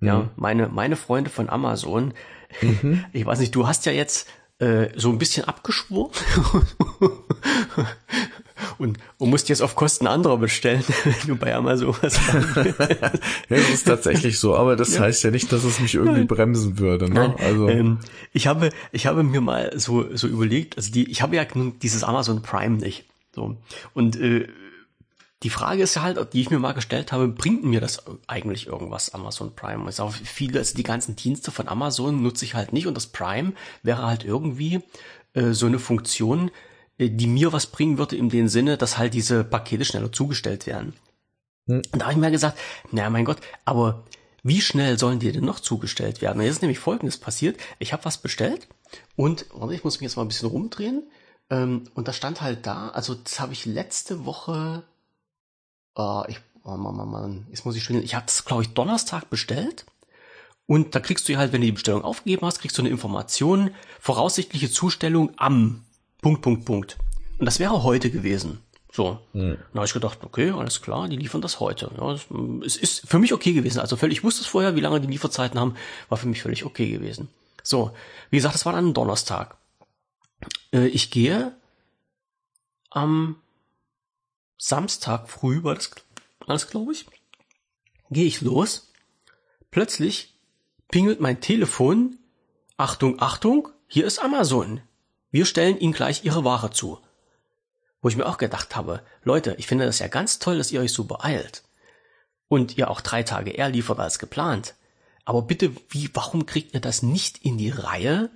Mhm. Ja, meine, meine Freunde von Amazon. Mhm. Ich weiß nicht, du hast ja jetzt äh, so ein bisschen abgeschworen und, und musst jetzt auf Kosten anderer bestellen, wenn du bei Amazon was ja, das ist tatsächlich so, aber das ja. heißt ja nicht, dass es mich irgendwie bremsen würde. Ne? Also ähm, ich habe ich habe mir mal so so überlegt, also die ich habe ja dieses Amazon Prime nicht. So. Und äh, die Frage ist ja halt, die ich mir mal gestellt habe, bringt mir das eigentlich irgendwas, Amazon Prime? Ich sage, viele, also die ganzen Dienste von Amazon nutze ich halt nicht und das Prime wäre halt irgendwie äh, so eine Funktion, äh, die mir was bringen würde in dem Sinne, dass halt diese Pakete schneller zugestellt werden. Hm. Und da habe ich mir gesagt, naja, mein Gott, aber wie schnell sollen die denn noch zugestellt werden? Jetzt ist nämlich Folgendes passiert. Ich habe was bestellt und, warte, ich muss mich jetzt mal ein bisschen rumdrehen. Ähm, und da stand halt da, also das habe ich letzte Woche, äh, ich, oh Mann, Mann, Mann, jetzt muss ich schon, ich habe das, glaube ich, Donnerstag bestellt. Und da kriegst du halt, wenn du die Bestellung aufgegeben hast, kriegst du eine Information, voraussichtliche Zustellung am Punkt, Punkt, Punkt. Und das wäre heute gewesen. So. Hm. Dann habe ich gedacht, okay, alles klar, die liefern das heute. Ja, es ist für mich okay gewesen. Also völlig, ich wusste es vorher, wie lange die Lieferzeiten haben, war für mich völlig okay gewesen. So, wie gesagt, das war dann ein Donnerstag. Äh, ich gehe am Samstag früh, war das alles, glaube ich, gehe ich los. Plötzlich pingelt mein Telefon. Achtung, Achtung, hier ist Amazon. Wir stellen Ihnen gleich Ihre Ware zu. Wo ich mir auch gedacht habe, Leute, ich finde das ja ganz toll, dass ihr euch so beeilt. Und ihr auch drei Tage eher liefert als geplant. Aber bitte, wie, warum kriegt ihr das nicht in die Reihe,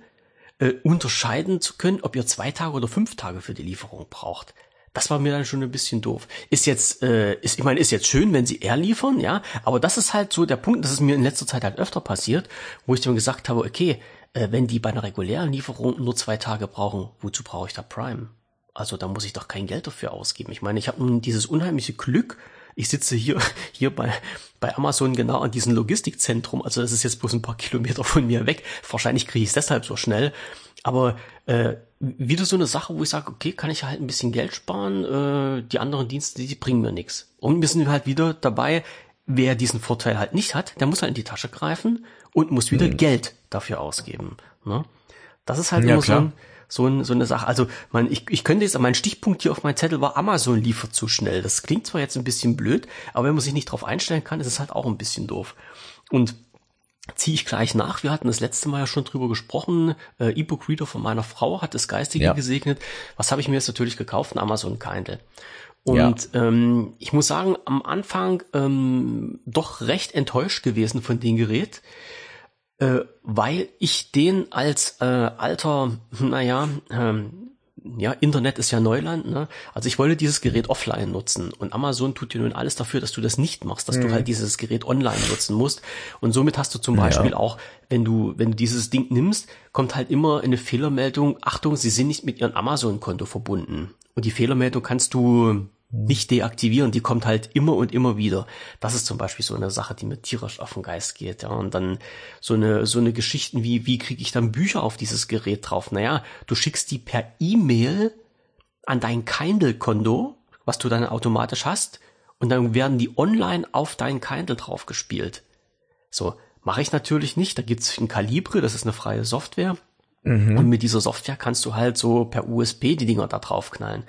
äh, unterscheiden zu können, ob ihr zwei Tage oder fünf Tage für die Lieferung braucht. Das war mir dann schon ein bisschen doof. Ist jetzt, äh, ist, ich meine, ist jetzt schön, wenn sie eher liefern, ja, aber das ist halt so der Punkt, das ist mir in letzter Zeit halt öfter passiert, wo ich dann gesagt habe, okay, äh, wenn die bei einer regulären Lieferung nur zwei Tage brauchen, wozu brauche ich da Prime? Also da muss ich doch kein Geld dafür ausgeben. Ich meine, ich habe nun dieses unheimliche Glück, ich sitze hier, hier bei, bei Amazon genau an diesem Logistikzentrum, also das ist jetzt bloß ein paar Kilometer von mir weg. Wahrscheinlich kriege ich es deshalb so schnell. Aber äh, wieder so eine Sache, wo ich sage, okay, kann ich halt ein bisschen Geld sparen, äh, die anderen Dienste, die bringen mir nichts. Und wir sind halt wieder dabei, wer diesen Vorteil halt nicht hat, der muss halt in die Tasche greifen und muss wieder mhm. Geld dafür ausgeben. Ne? Das ist halt ja, immer klar. so ein, so, ein, so eine Sache. Also mein, ich, ich könnte jetzt, mein Stichpunkt hier auf meinem Zettel war, Amazon liefert zu schnell. Das klingt zwar jetzt ein bisschen blöd, aber wenn man sich nicht drauf einstellen kann, ist es halt auch ein bisschen doof. Und ziehe ich gleich nach. Wir hatten das letzte Mal ja schon drüber gesprochen. Äh, E-Book Reader von meiner Frau hat das Geistige ja. gesegnet. Was habe ich mir jetzt natürlich gekauft? Ein Amazon Kindle. Und ja. ähm, ich muss sagen, am Anfang ähm, doch recht enttäuscht gewesen von dem Gerät äh, weil ich den als äh, alter, naja, ähm, ja, Internet ist ja Neuland, ne? Also ich wollte dieses Gerät offline nutzen und Amazon tut dir nun alles dafür, dass du das nicht machst, dass mhm. du halt dieses Gerät online nutzen musst. Und somit hast du zum Beispiel ja. auch, wenn du, wenn du dieses Ding nimmst, kommt halt immer eine Fehlermeldung, Achtung, sie sind nicht mit ihrem Amazon-Konto verbunden. Und die Fehlermeldung kannst du nicht deaktivieren, die kommt halt immer und immer wieder. Das ist zum Beispiel so eine Sache, die mir tierisch auf den Geist geht. Ja. Und dann so eine, so eine Geschichten wie, wie kriege ich dann Bücher auf dieses Gerät drauf? Naja, du schickst die per E-Mail an dein Kindle-Konto, was du dann automatisch hast, und dann werden die online auf dein Kindle drauf gespielt. So, mache ich natürlich nicht. Da gibt's ein Calibre, das ist eine freie Software. Mhm. Und mit dieser Software kannst du halt so per USB die Dinger da drauf knallen.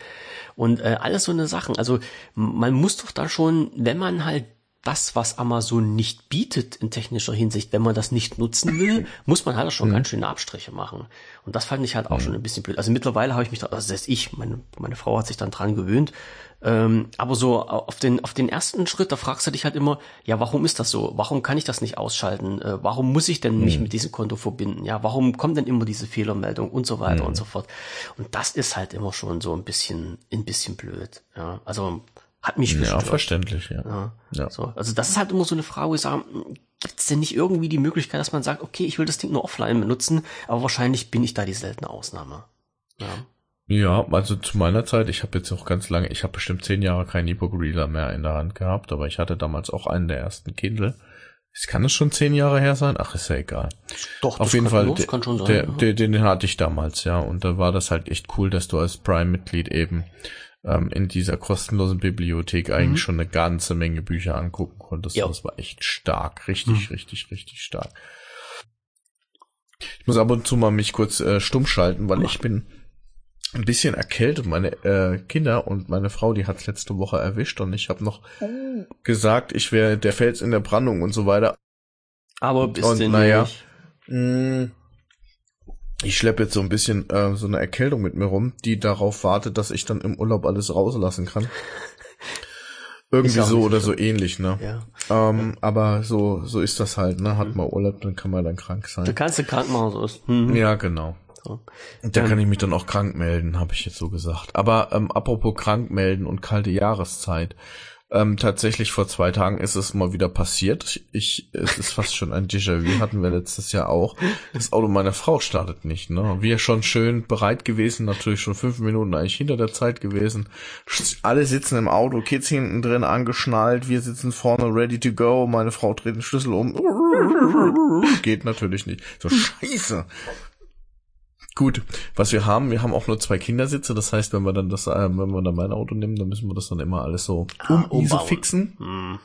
Und äh, alles so eine Sachen. Also man muss doch da schon, wenn man halt das, was Amazon nicht bietet in technischer Hinsicht, wenn man das nicht nutzen will, muss man halt schon mhm. ganz schöne Abstriche machen. Und das fand ich halt auch mhm. schon ein bisschen blöd. Also mittlerweile habe ich mich, da, also das ist ich, meine, meine Frau hat sich dann dran gewöhnt. Ähm, aber so auf den, auf den ersten Schritt, da fragst du dich halt immer, ja, warum ist das so? Warum kann ich das nicht ausschalten? Äh, warum muss ich denn mich mhm. mit diesem Konto verbinden? Ja, warum kommt denn immer diese Fehlermeldung und so weiter und so fort? Und das ist halt immer schon so ein bisschen, ein bisschen blöd. Ja, also hat mich gestört. Ja, verständlich, ja. ja. ja. So. Also das ist halt immer so eine Frage, wo ich sage, gibt es denn nicht irgendwie die Möglichkeit, dass man sagt, okay, ich will das Ding nur offline benutzen, aber wahrscheinlich bin ich da die seltene Ausnahme. Ja. Ja, also zu meiner Zeit, ich habe jetzt auch ganz lange, ich habe bestimmt zehn Jahre keinen E-Book-Reader mehr in der Hand gehabt, aber ich hatte damals auch einen der ersten Kindle. Es kann es schon zehn Jahre her sein? Ach, ist ja egal. Doch, auf jeden Fall, los, der, sein, der, der, den hatte ich damals, ja. Und da war das halt echt cool, dass du als Prime-Mitglied eben ähm, in dieser kostenlosen Bibliothek eigentlich mhm. schon eine ganze Menge Bücher angucken konntest. Jo. Das war echt stark, richtig, mhm. richtig, richtig stark. Ich muss ab und zu mal mich kurz äh, stumm schalten, weil ich bin ein bisschen erkältet. Meine äh, Kinder und meine Frau, die hat's letzte Woche erwischt und ich habe noch oh. gesagt, ich wäre der Fels in der Brandung und so weiter. Aber bist und, du naja, nicht. Mh, mm, ich schleppe jetzt so ein bisschen äh, so eine Erkältung mit mir rum, die darauf wartet, dass ich dann im Urlaub alles rauslassen kann. Irgendwie so oder so ähnlich, ne? Ja. Ähm, ja. Aber so so ist das halt, ne? Hat mhm. man Urlaub, dann kann man dann krank sein. Du kannst du krank machen, so ist. Mhm. Ja, genau. So. Und da kann ich mich dann auch krank melden, habe ich jetzt so gesagt. Aber ähm, apropos krank melden und kalte Jahreszeit. Ähm, tatsächlich vor zwei Tagen ist es mal wieder passiert. Ich, es ist fast schon ein Déjà-vu, hatten wir letztes Jahr auch. Das Auto meiner Frau startet nicht, ne? Wir schon schön bereit gewesen, natürlich schon fünf Minuten eigentlich hinter der Zeit gewesen. Alle sitzen im Auto, Kids hinten drin angeschnallt, wir sitzen vorne ready to go, meine Frau dreht den Schlüssel um. Geht natürlich nicht. So scheiße. Gut, was wir haben, wir haben auch nur zwei Kindersitze, das heißt, wenn wir dann das, äh, wenn wir dann mein Auto nehmen, dann müssen wir das dann immer alles so ah, um Ise fixen. Hm.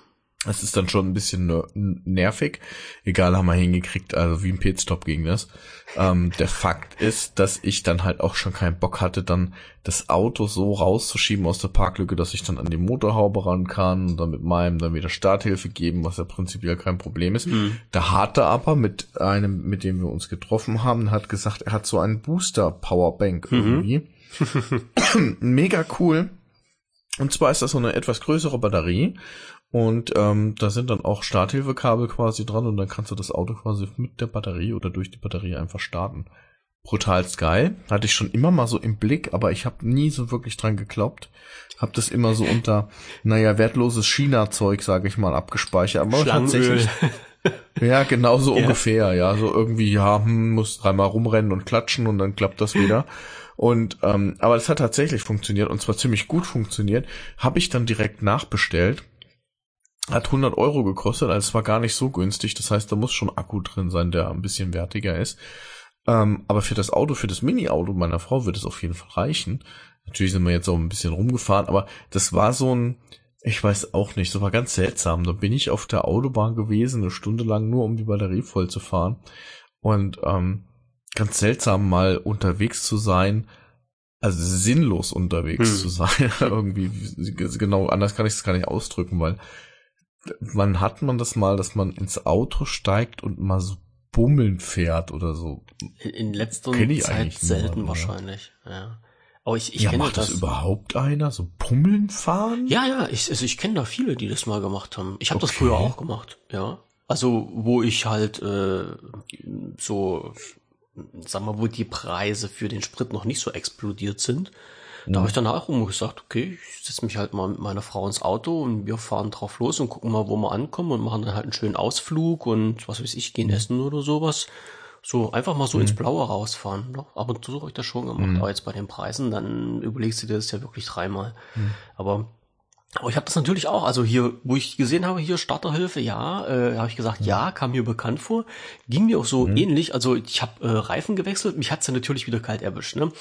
Das ist dann schon ein bisschen nervig. Egal, haben wir hingekriegt, also wie ein Pitstop ging das. Ähm, der Fakt ist, dass ich dann halt auch schon keinen Bock hatte, dann das Auto so rauszuschieben aus der Parklücke, dass ich dann an die Motorhaube ran kann und dann mit meinem dann wieder Starthilfe geben, was ja prinzipiell kein Problem ist. Mhm. Der hatte aber mit einem, mit dem wir uns getroffen haben, hat gesagt, er hat so einen Booster Powerbank mhm. irgendwie. Mega cool. Und zwar ist das so eine etwas größere Batterie und ähm, da sind dann auch Starthilfekabel quasi dran und dann kannst du das Auto quasi mit der Batterie oder durch die Batterie einfach starten. Brutalst geil. Hatte ich schon immer mal so im Blick, aber ich habe nie so wirklich dran geglaubt. Hab das immer so unter, naja, wertloses China-Zeug, sage ich mal, abgespeichert. Aber tatsächlich. Ja, genau so ja. ungefähr, ja. So irgendwie, ja, hm, muss dreimal rumrennen und klatschen und dann klappt das wieder. Und ähm, aber es hat tatsächlich funktioniert und zwar ziemlich gut funktioniert. Habe ich dann direkt nachbestellt hat 100 Euro gekostet, also es war gar nicht so günstig. Das heißt, da muss schon Akku drin sein, der ein bisschen wertiger ist. Ähm, aber für das Auto, für das Mini-Auto meiner Frau wird es auf jeden Fall reichen. Natürlich sind wir jetzt auch ein bisschen rumgefahren, aber das war so ein, ich weiß auch nicht, so war ganz seltsam. Da bin ich auf der Autobahn gewesen, eine Stunde lang nur um die Batterie voll zu fahren. Und ähm, ganz seltsam mal unterwegs zu sein, also sinnlos unterwegs hm. zu sein. Irgendwie, genau, anders kann ich es gar nicht ausdrücken, weil wann hat man das mal, dass man ins Auto steigt und mal so bummeln fährt oder so? In letzter Zeit selten niemanden, wahrscheinlich, ja. Aber ich, ich ja, kenne macht das, das überhaupt einer? So Pummeln fahren? Ja, ja, ich, also ich kenne da viele, die das mal gemacht haben. Ich habe okay. das früher auch gemacht, ja. Also wo ich halt äh, so, sag mal, wo die Preise für den Sprit noch nicht so explodiert sind, da habe ich dann auch immer gesagt, okay, ich setze mich halt mal mit meiner Frau ins Auto und wir fahren drauf los und gucken mal, wo wir ankommen und machen dann halt einen schönen Ausflug und was weiß ich, gehen mhm. essen oder sowas. So einfach mal so mhm. ins Blaue rausfahren. Ne? Aber so habe ich das schon gemacht. Mhm. Aber jetzt bei den Preisen, dann überlegst du dir das ja wirklich dreimal. Mhm. Aber aber ich habe das natürlich auch, also hier, wo ich gesehen habe, hier Starterhilfe, ja, äh, habe ich gesagt, ja. ja, kam mir bekannt vor, ging mir auch so mhm. ähnlich. Also ich habe äh, Reifen gewechselt, mich hat's ja natürlich wieder kalt erwischt. Ne?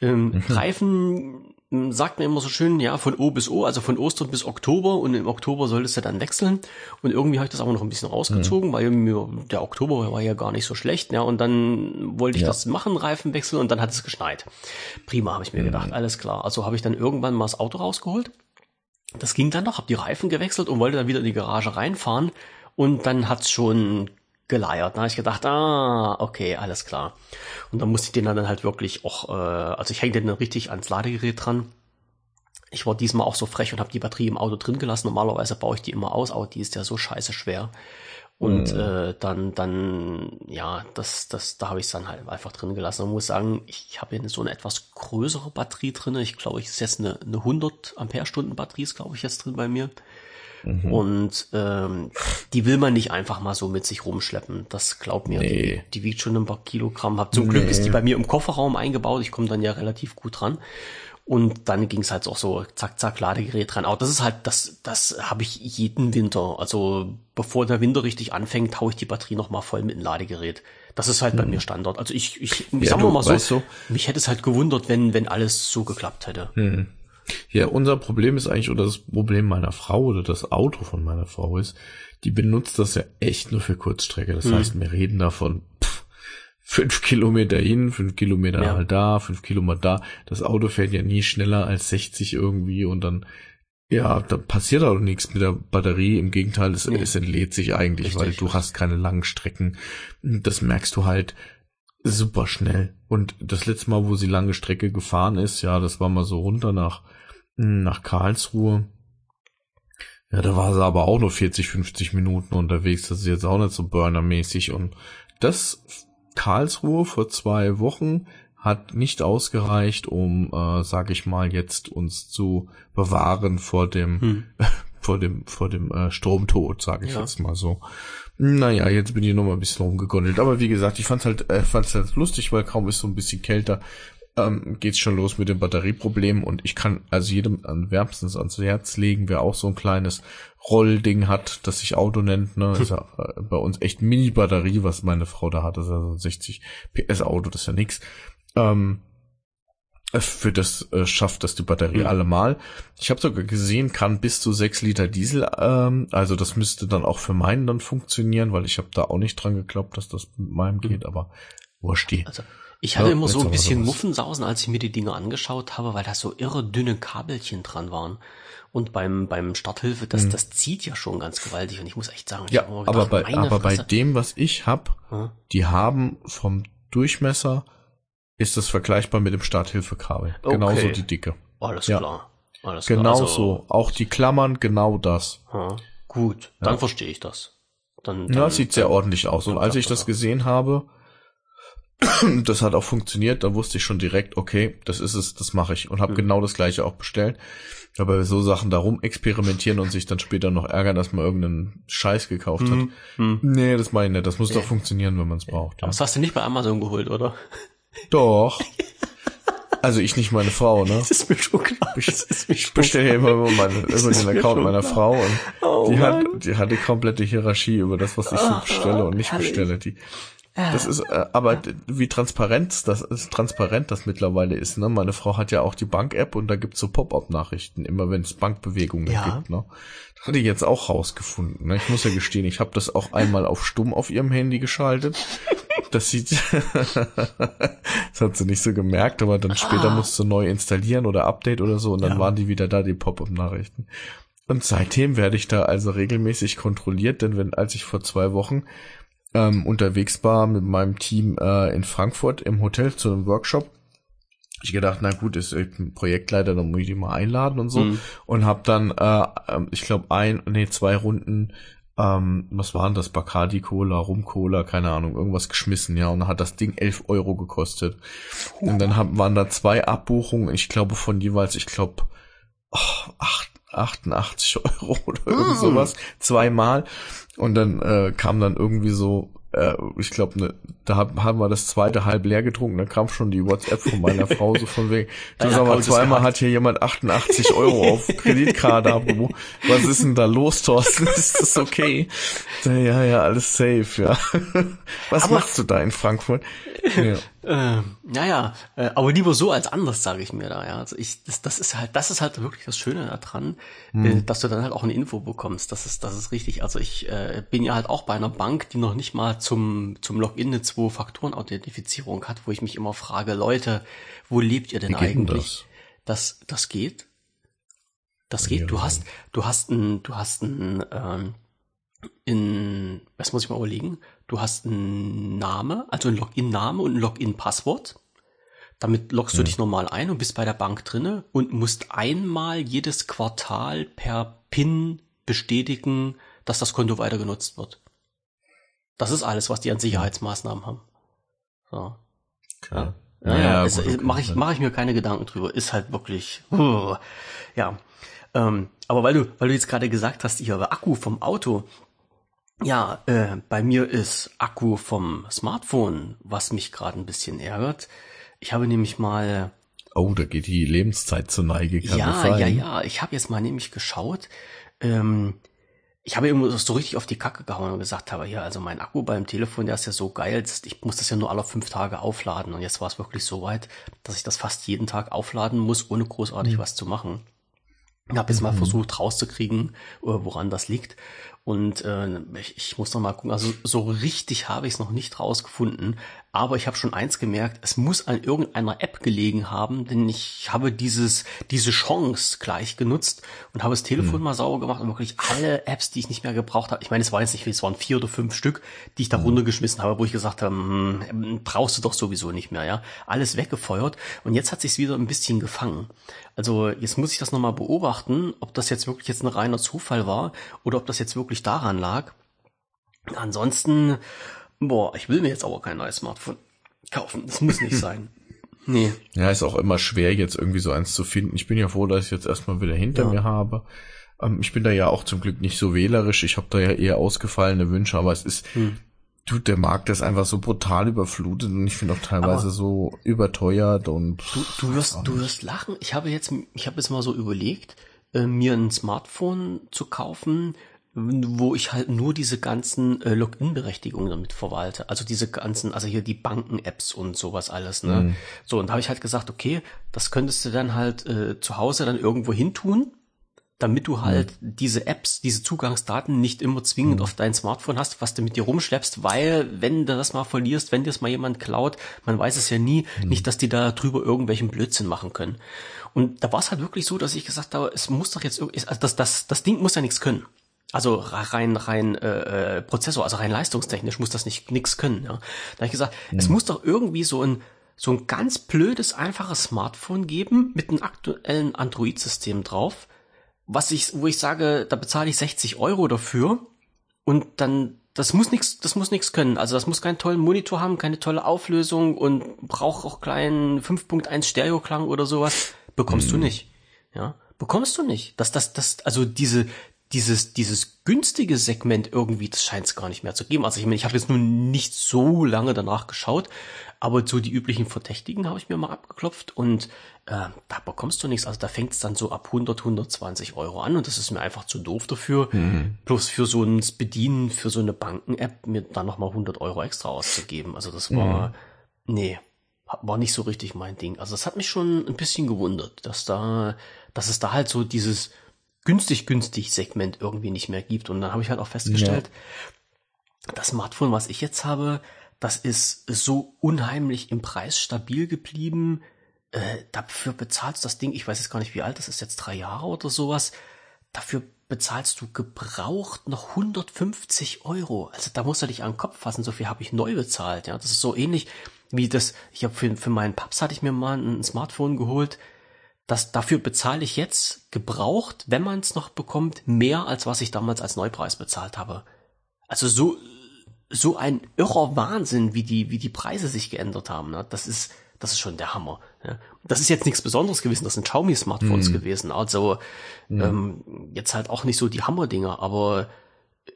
Ähm, mhm. Reifen hm, sagt man immer so schön, ja, von O bis O, also von Ostern bis Oktober und im Oktober solltest du dann wechseln. Und irgendwie habe ich das aber noch ein bisschen rausgezogen, mhm. weil mir der Oktober war ja gar nicht so schlecht, ja, und dann wollte ich ja. das machen, Reifen wechseln und dann hat es geschneit. Prima, habe ich mir mhm. gedacht, alles klar. Also habe ich dann irgendwann mal das Auto rausgeholt Das ging dann noch, hab die Reifen gewechselt und wollte dann wieder in die Garage reinfahren und dann hat's schon geleiert. Da habe ich gedacht, ah, okay, alles klar. Und dann musste ich den dann halt wirklich auch, äh, also ich hänge den dann richtig ans Ladegerät dran. Ich war diesmal auch so frech und habe die Batterie im Auto drin gelassen. Normalerweise baue ich die immer aus, aber die ist ja so scheiße schwer. Und mhm. äh, dann, dann, ja, das, das, da habe ich es dann halt einfach drin gelassen. Und muss sagen, ich habe hier so eine etwas größere Batterie drin. Ich glaube, ich ist jetzt eine, eine 100 Ampere-Stunden Batterie, ist glaube ich jetzt drin bei mir. Mhm. Und ähm, die will man nicht einfach mal so mit sich rumschleppen. Das glaubt mir, nee. die, die wiegt schon ein paar Kilogramm. Hab zum nee. Glück ist die bei mir im Kofferraum eingebaut. Ich komme dann ja relativ gut dran. Und dann ging es halt auch so, zack, zack, Ladegerät dran. Aber das ist halt, das, das habe ich jeden Winter. Also bevor der Winter richtig anfängt, haue ich die Batterie nochmal voll mit dem Ladegerät. Das ist halt hm. bei mir Standard. Also ich, ich, ich ja, sag mal so, so, mich hätte es halt gewundert, wenn, wenn alles so geklappt hätte. Hm. Ja, unser Problem ist eigentlich, oder das Problem meiner Frau oder das Auto von meiner Frau ist, die benutzt das ja echt nur für Kurzstrecke. Das hm. heißt, wir reden davon, fünf Kilometer hin, fünf Kilometer ja. halt da, fünf Kilometer da. Das Auto fährt ja nie schneller als 60 irgendwie und dann, ja, da passiert auch nichts mit der Batterie. Im Gegenteil, es, nee. es entlädt sich eigentlich, Richtig. weil du hast keine langen Strecken. Das merkst du halt super schnell. Und das letzte Mal, wo sie lange Strecke gefahren ist, ja, das war mal so runter nach, nach Karlsruhe. Ja, da war sie aber auch nur 40, 50 Minuten unterwegs. Das ist jetzt auch nicht so burnermäßig. Und das Karlsruhe vor zwei Wochen hat nicht ausgereicht, um, äh, sag ich mal, jetzt uns zu bewahren vor dem, hm. vor dem, vor dem äh, Stromtod, sage ich ja. jetzt mal so. Naja, jetzt bin ich noch mal ein bisschen rumgegondelt. Aber wie gesagt, ich fand's halt, äh, fand's halt lustig, weil kaum ist so ein bisschen kälter, ähm, geht's schon los mit dem Batterieproblem und ich kann also jedem an wärmstens ans Herz legen, wer auch so ein kleines Rollding hat, das sich Auto nennt, ne, ist ja äh, bei uns echt Mini-Batterie, was meine Frau da hat, das ist ja so ein 60 PS Auto, das ist ja nix. Ähm, für das äh, schafft das die Batterie mhm. allemal. Ich habe sogar gesehen, kann bis zu sechs Liter Diesel, ähm, also das müsste dann auch für meinen dann funktionieren, weil ich habe da auch nicht dran geglaubt, dass das mit meinem mhm. geht, aber wurscht die. Also ich hatte ja, immer so ein bisschen Muffensausen, als ich mir die Dinge angeschaut habe, weil da so irre dünne Kabelchen dran waren. Und beim, beim Starthilfe, das, hm. das zieht ja schon ganz gewaltig. Und ich muss echt sagen, ja, gedacht, aber bei, aber bei dem, was ich hab, hm? die haben vom Durchmesser ist das vergleichbar mit dem Starthilfekabel. Okay. Genauso die Dicke. Alles ja. klar. Alles klar. Genau also, so. Auch die Klammern, genau das. Hm. Gut, dann ja. verstehe ich das. Dann, dann, ja, sieht sehr ordentlich aus. Und als ich das gesehen habe, das hat auch funktioniert. Da wusste ich schon direkt, okay, das ist es, das mache ich und habe mhm. genau das gleiche auch bestellt. Aber so Sachen darum experimentieren und sich dann später noch ärgern, dass man irgendeinen Scheiß gekauft mhm. hat. Mhm. Nee, das meine ich nicht. Das muss doch funktionieren, wenn man es braucht. Ja. Aber das hast du nicht bei Amazon geholt, oder? Doch. Also ich nicht meine Frau, ne? Das ist mir schon klar. Ich, ich bestelle ja immer über, meine, über den Account meiner Frau und oh, die hat die hat die komplette Hierarchie über das, was ich so bestelle und nicht bestelle. Die das ist, äh, aber wie transparent das ist, transparent das mittlerweile ist, ne? Meine Frau hat ja auch die Bank-App und da gibt's so Pop-up-Nachrichten, immer wenn es Bankbewegungen ja. gibt, ne? Das hatte ich jetzt auch rausgefunden. Ne? Ich muss ja gestehen, ich habe das auch einmal auf Stumm auf ihrem Handy geschaltet. Das sieht, das hat sie nicht so gemerkt, aber dann später ah. musste sie neu installieren oder Update oder so und dann ja. waren die wieder da, die Pop-up-Nachrichten. Und seitdem werde ich da also regelmäßig kontrolliert, denn wenn, als ich vor zwei Wochen ähm, unterwegs war mit meinem Team äh, in Frankfurt im Hotel zu einem Workshop. Ich gedacht, na gut, ist ein Projektleiter, dann muss ich die mal einladen und so. Mhm. Und habe dann, äh, ähm, ich glaube, ein, nee, zwei Runden, ähm, was waren das? Bacardi Cola, Rum Cola, keine Ahnung, irgendwas geschmissen, ja. Und dann hat das Ding elf Euro gekostet. Und dann haben, waren da zwei Abbuchungen, ich glaube von jeweils, ich glaube, oh, 88 Euro oder irgend mhm. sowas, zweimal. Und dann äh, kam dann irgendwie so, äh, ich glaube, ne, da haben wir das zweite halb leer getrunken, dann kam schon die WhatsApp von meiner Frau so von wegen, du sag mal, zweimal hat hier jemand 88 Euro auf Kreditkarte abgebucht. Was ist denn da los, Thorsten? Ist das okay? Ja, ja, alles safe, ja. Was Aber machst du da in Frankfurt? Ja. Äh, naja, äh, aber lieber so als anders, sage ich mir da. Ja, also ich, das, das ist halt, das ist halt wirklich das Schöne daran, hm. äh, dass du dann halt auch eine Info bekommst. Das ist, das ist richtig. Also ich äh, bin ja halt auch bei einer Bank, die noch nicht mal zum zum Login eine Zwei-Faktoren-Authentifizierung hat, wo ich mich immer frage, Leute, wo lebt ihr denn eigentlich? Das? das? Das geht. Das geht. Du hast, du hast ein, du hast ein, ähm, in, was muss ich mal überlegen? Du hast einen Name, also ein Login-Name und ein Login-Passwort. Damit loggst du dich normal ein und bist bei der Bank drinne und musst einmal jedes Quartal per PIN bestätigen, dass das Konto weiter genutzt wird. Das ist alles, was die an Sicherheitsmaßnahmen haben. So. Okay. Ja. Ja, ja, ja okay, mache ich, mach ich mir keine Gedanken drüber. Ist halt wirklich, uh, ja. Ähm, aber weil du, weil du jetzt gerade gesagt hast, ich habe Akku vom Auto. Ja, äh, bei mir ist Akku vom Smartphone, was mich gerade ein bisschen ärgert. Ich habe nämlich mal. Oh, da geht die Lebenszeit zur Neige. Kann ja, ja, ja. Ich habe jetzt mal nämlich geschaut. Ähm, ich habe irgendwo so richtig auf die Kacke gehauen und gesagt habe, ja, also mein Akku beim Telefon, der ist ja so geil, ich muss das ja nur alle fünf Tage aufladen. Und jetzt war es wirklich so weit, dass ich das fast jeden Tag aufladen muss, ohne großartig mhm. was zu machen. Ich habe jetzt mal mhm. versucht rauszukriegen, äh, woran das liegt. Und äh, ich, ich muss noch mal gucken. Also so richtig habe ich es noch nicht rausgefunden. Aber ich habe schon eins gemerkt, es muss an irgendeiner App gelegen haben, denn ich habe dieses, diese Chance gleich genutzt und habe das Telefon hm. mal sauber gemacht und wirklich alle Apps, die ich nicht mehr gebraucht habe, ich meine, es waren jetzt nicht viel, es waren vier oder fünf Stück, die ich da hm. runtergeschmissen habe, wo ich gesagt habe, hm, brauchst du doch sowieso nicht mehr, ja. Alles weggefeuert und jetzt hat sich's wieder ein bisschen gefangen. Also jetzt muss ich das nochmal beobachten, ob das jetzt wirklich jetzt ein reiner Zufall war oder ob das jetzt wirklich daran lag. Ansonsten Boah, ich will mir jetzt aber kein neues Smartphone kaufen. Das muss nicht sein. Nee. Ja, ist auch immer schwer, jetzt irgendwie so eins zu finden. Ich bin ja froh, dass ich jetzt erstmal wieder hinter ja. mir habe. Ähm, ich bin da ja auch zum Glück nicht so wählerisch. Ich habe da ja eher ausgefallene Wünsche, aber es ist, hm. du, der Markt ist einfach so brutal überflutet und ich finde auch teilweise aber so überteuert und. Du, du wirst, du wirst lachen. Ich habe jetzt, ich habe jetzt mal so überlegt, äh, mir ein Smartphone zu kaufen, wo ich halt nur diese ganzen äh, Login-Berechtigungen damit verwalte. Also diese ganzen, also hier die Banken-Apps und sowas alles, ne? Mhm. So, und da habe ich halt gesagt, okay, das könntest du dann halt äh, zu Hause dann irgendwo hin tun, damit du halt mhm. diese Apps, diese Zugangsdaten nicht immer zwingend mhm. auf dein Smartphone hast, was du mit dir rumschleppst, weil wenn du das mal verlierst, wenn dir das mal jemand klaut, man weiß es ja nie, mhm. nicht, dass die da drüber irgendwelchen Blödsinn machen können. Und da war es halt wirklich so, dass ich gesagt habe, es muss doch jetzt also das, das, das Ding muss ja nichts können. Also rein rein äh, äh, Prozessor, also rein leistungstechnisch muss das nicht nix können. Ja. Da habe ich gesagt, mhm. es muss doch irgendwie so ein so ein ganz blödes einfaches Smartphone geben mit einem aktuellen Android-System drauf, was ich, wo ich sage, da bezahle ich 60 Euro dafür und dann das muss nichts, das muss nichts können. Also das muss keinen tollen Monitor haben, keine tolle Auflösung und braucht auch kleinen 5.1 Stereoklang oder sowas. Bekommst mhm. du nicht. Ja, bekommst du nicht. Das, das, das, also diese, dieses, dieses günstige Segment irgendwie, das scheint es gar nicht mehr zu geben. Also ich meine, ich habe jetzt nun nicht so lange danach geschaut, aber so die üblichen Verdächtigen habe ich mir mal abgeklopft und äh, da bekommst du nichts. Also da fängt es dann so ab 100, 120 Euro an und das ist mir einfach zu doof dafür, mhm. bloß für so ein Bedienen, für so eine Banken-App mir dann nochmal 100 Euro extra auszugeben. Also das war, mhm. nee, war nicht so richtig mein Ding. Also das hat mich schon ein bisschen gewundert, dass da, dass es da halt so dieses günstig, günstig Segment irgendwie nicht mehr gibt. Und dann habe ich halt auch festgestellt, ja. das Smartphone, was ich jetzt habe, das ist so unheimlich im Preis stabil geblieben. Äh, dafür bezahlst das Ding, ich weiß jetzt gar nicht, wie alt das ist, jetzt drei Jahre oder sowas. Dafür bezahlst du gebraucht noch 150 Euro. Also da musst du dich an den Kopf fassen, so viel habe ich neu bezahlt. Ja, das ist so ähnlich wie das. Ich habe für, für meinen Paps hatte ich mir mal ein Smartphone geholt das dafür bezahle ich jetzt gebraucht, wenn man es noch bekommt, mehr als was ich damals als Neupreis bezahlt habe. Also so so ein irrer Wahnsinn, wie die wie die Preise sich geändert haben. Ne? Das ist das ist schon der Hammer. Ne? Das ist jetzt nichts Besonderes gewesen. Das sind Xiaomi Smartphones mhm. gewesen. Also mhm. ähm, jetzt halt auch nicht so die Hammerdinger, aber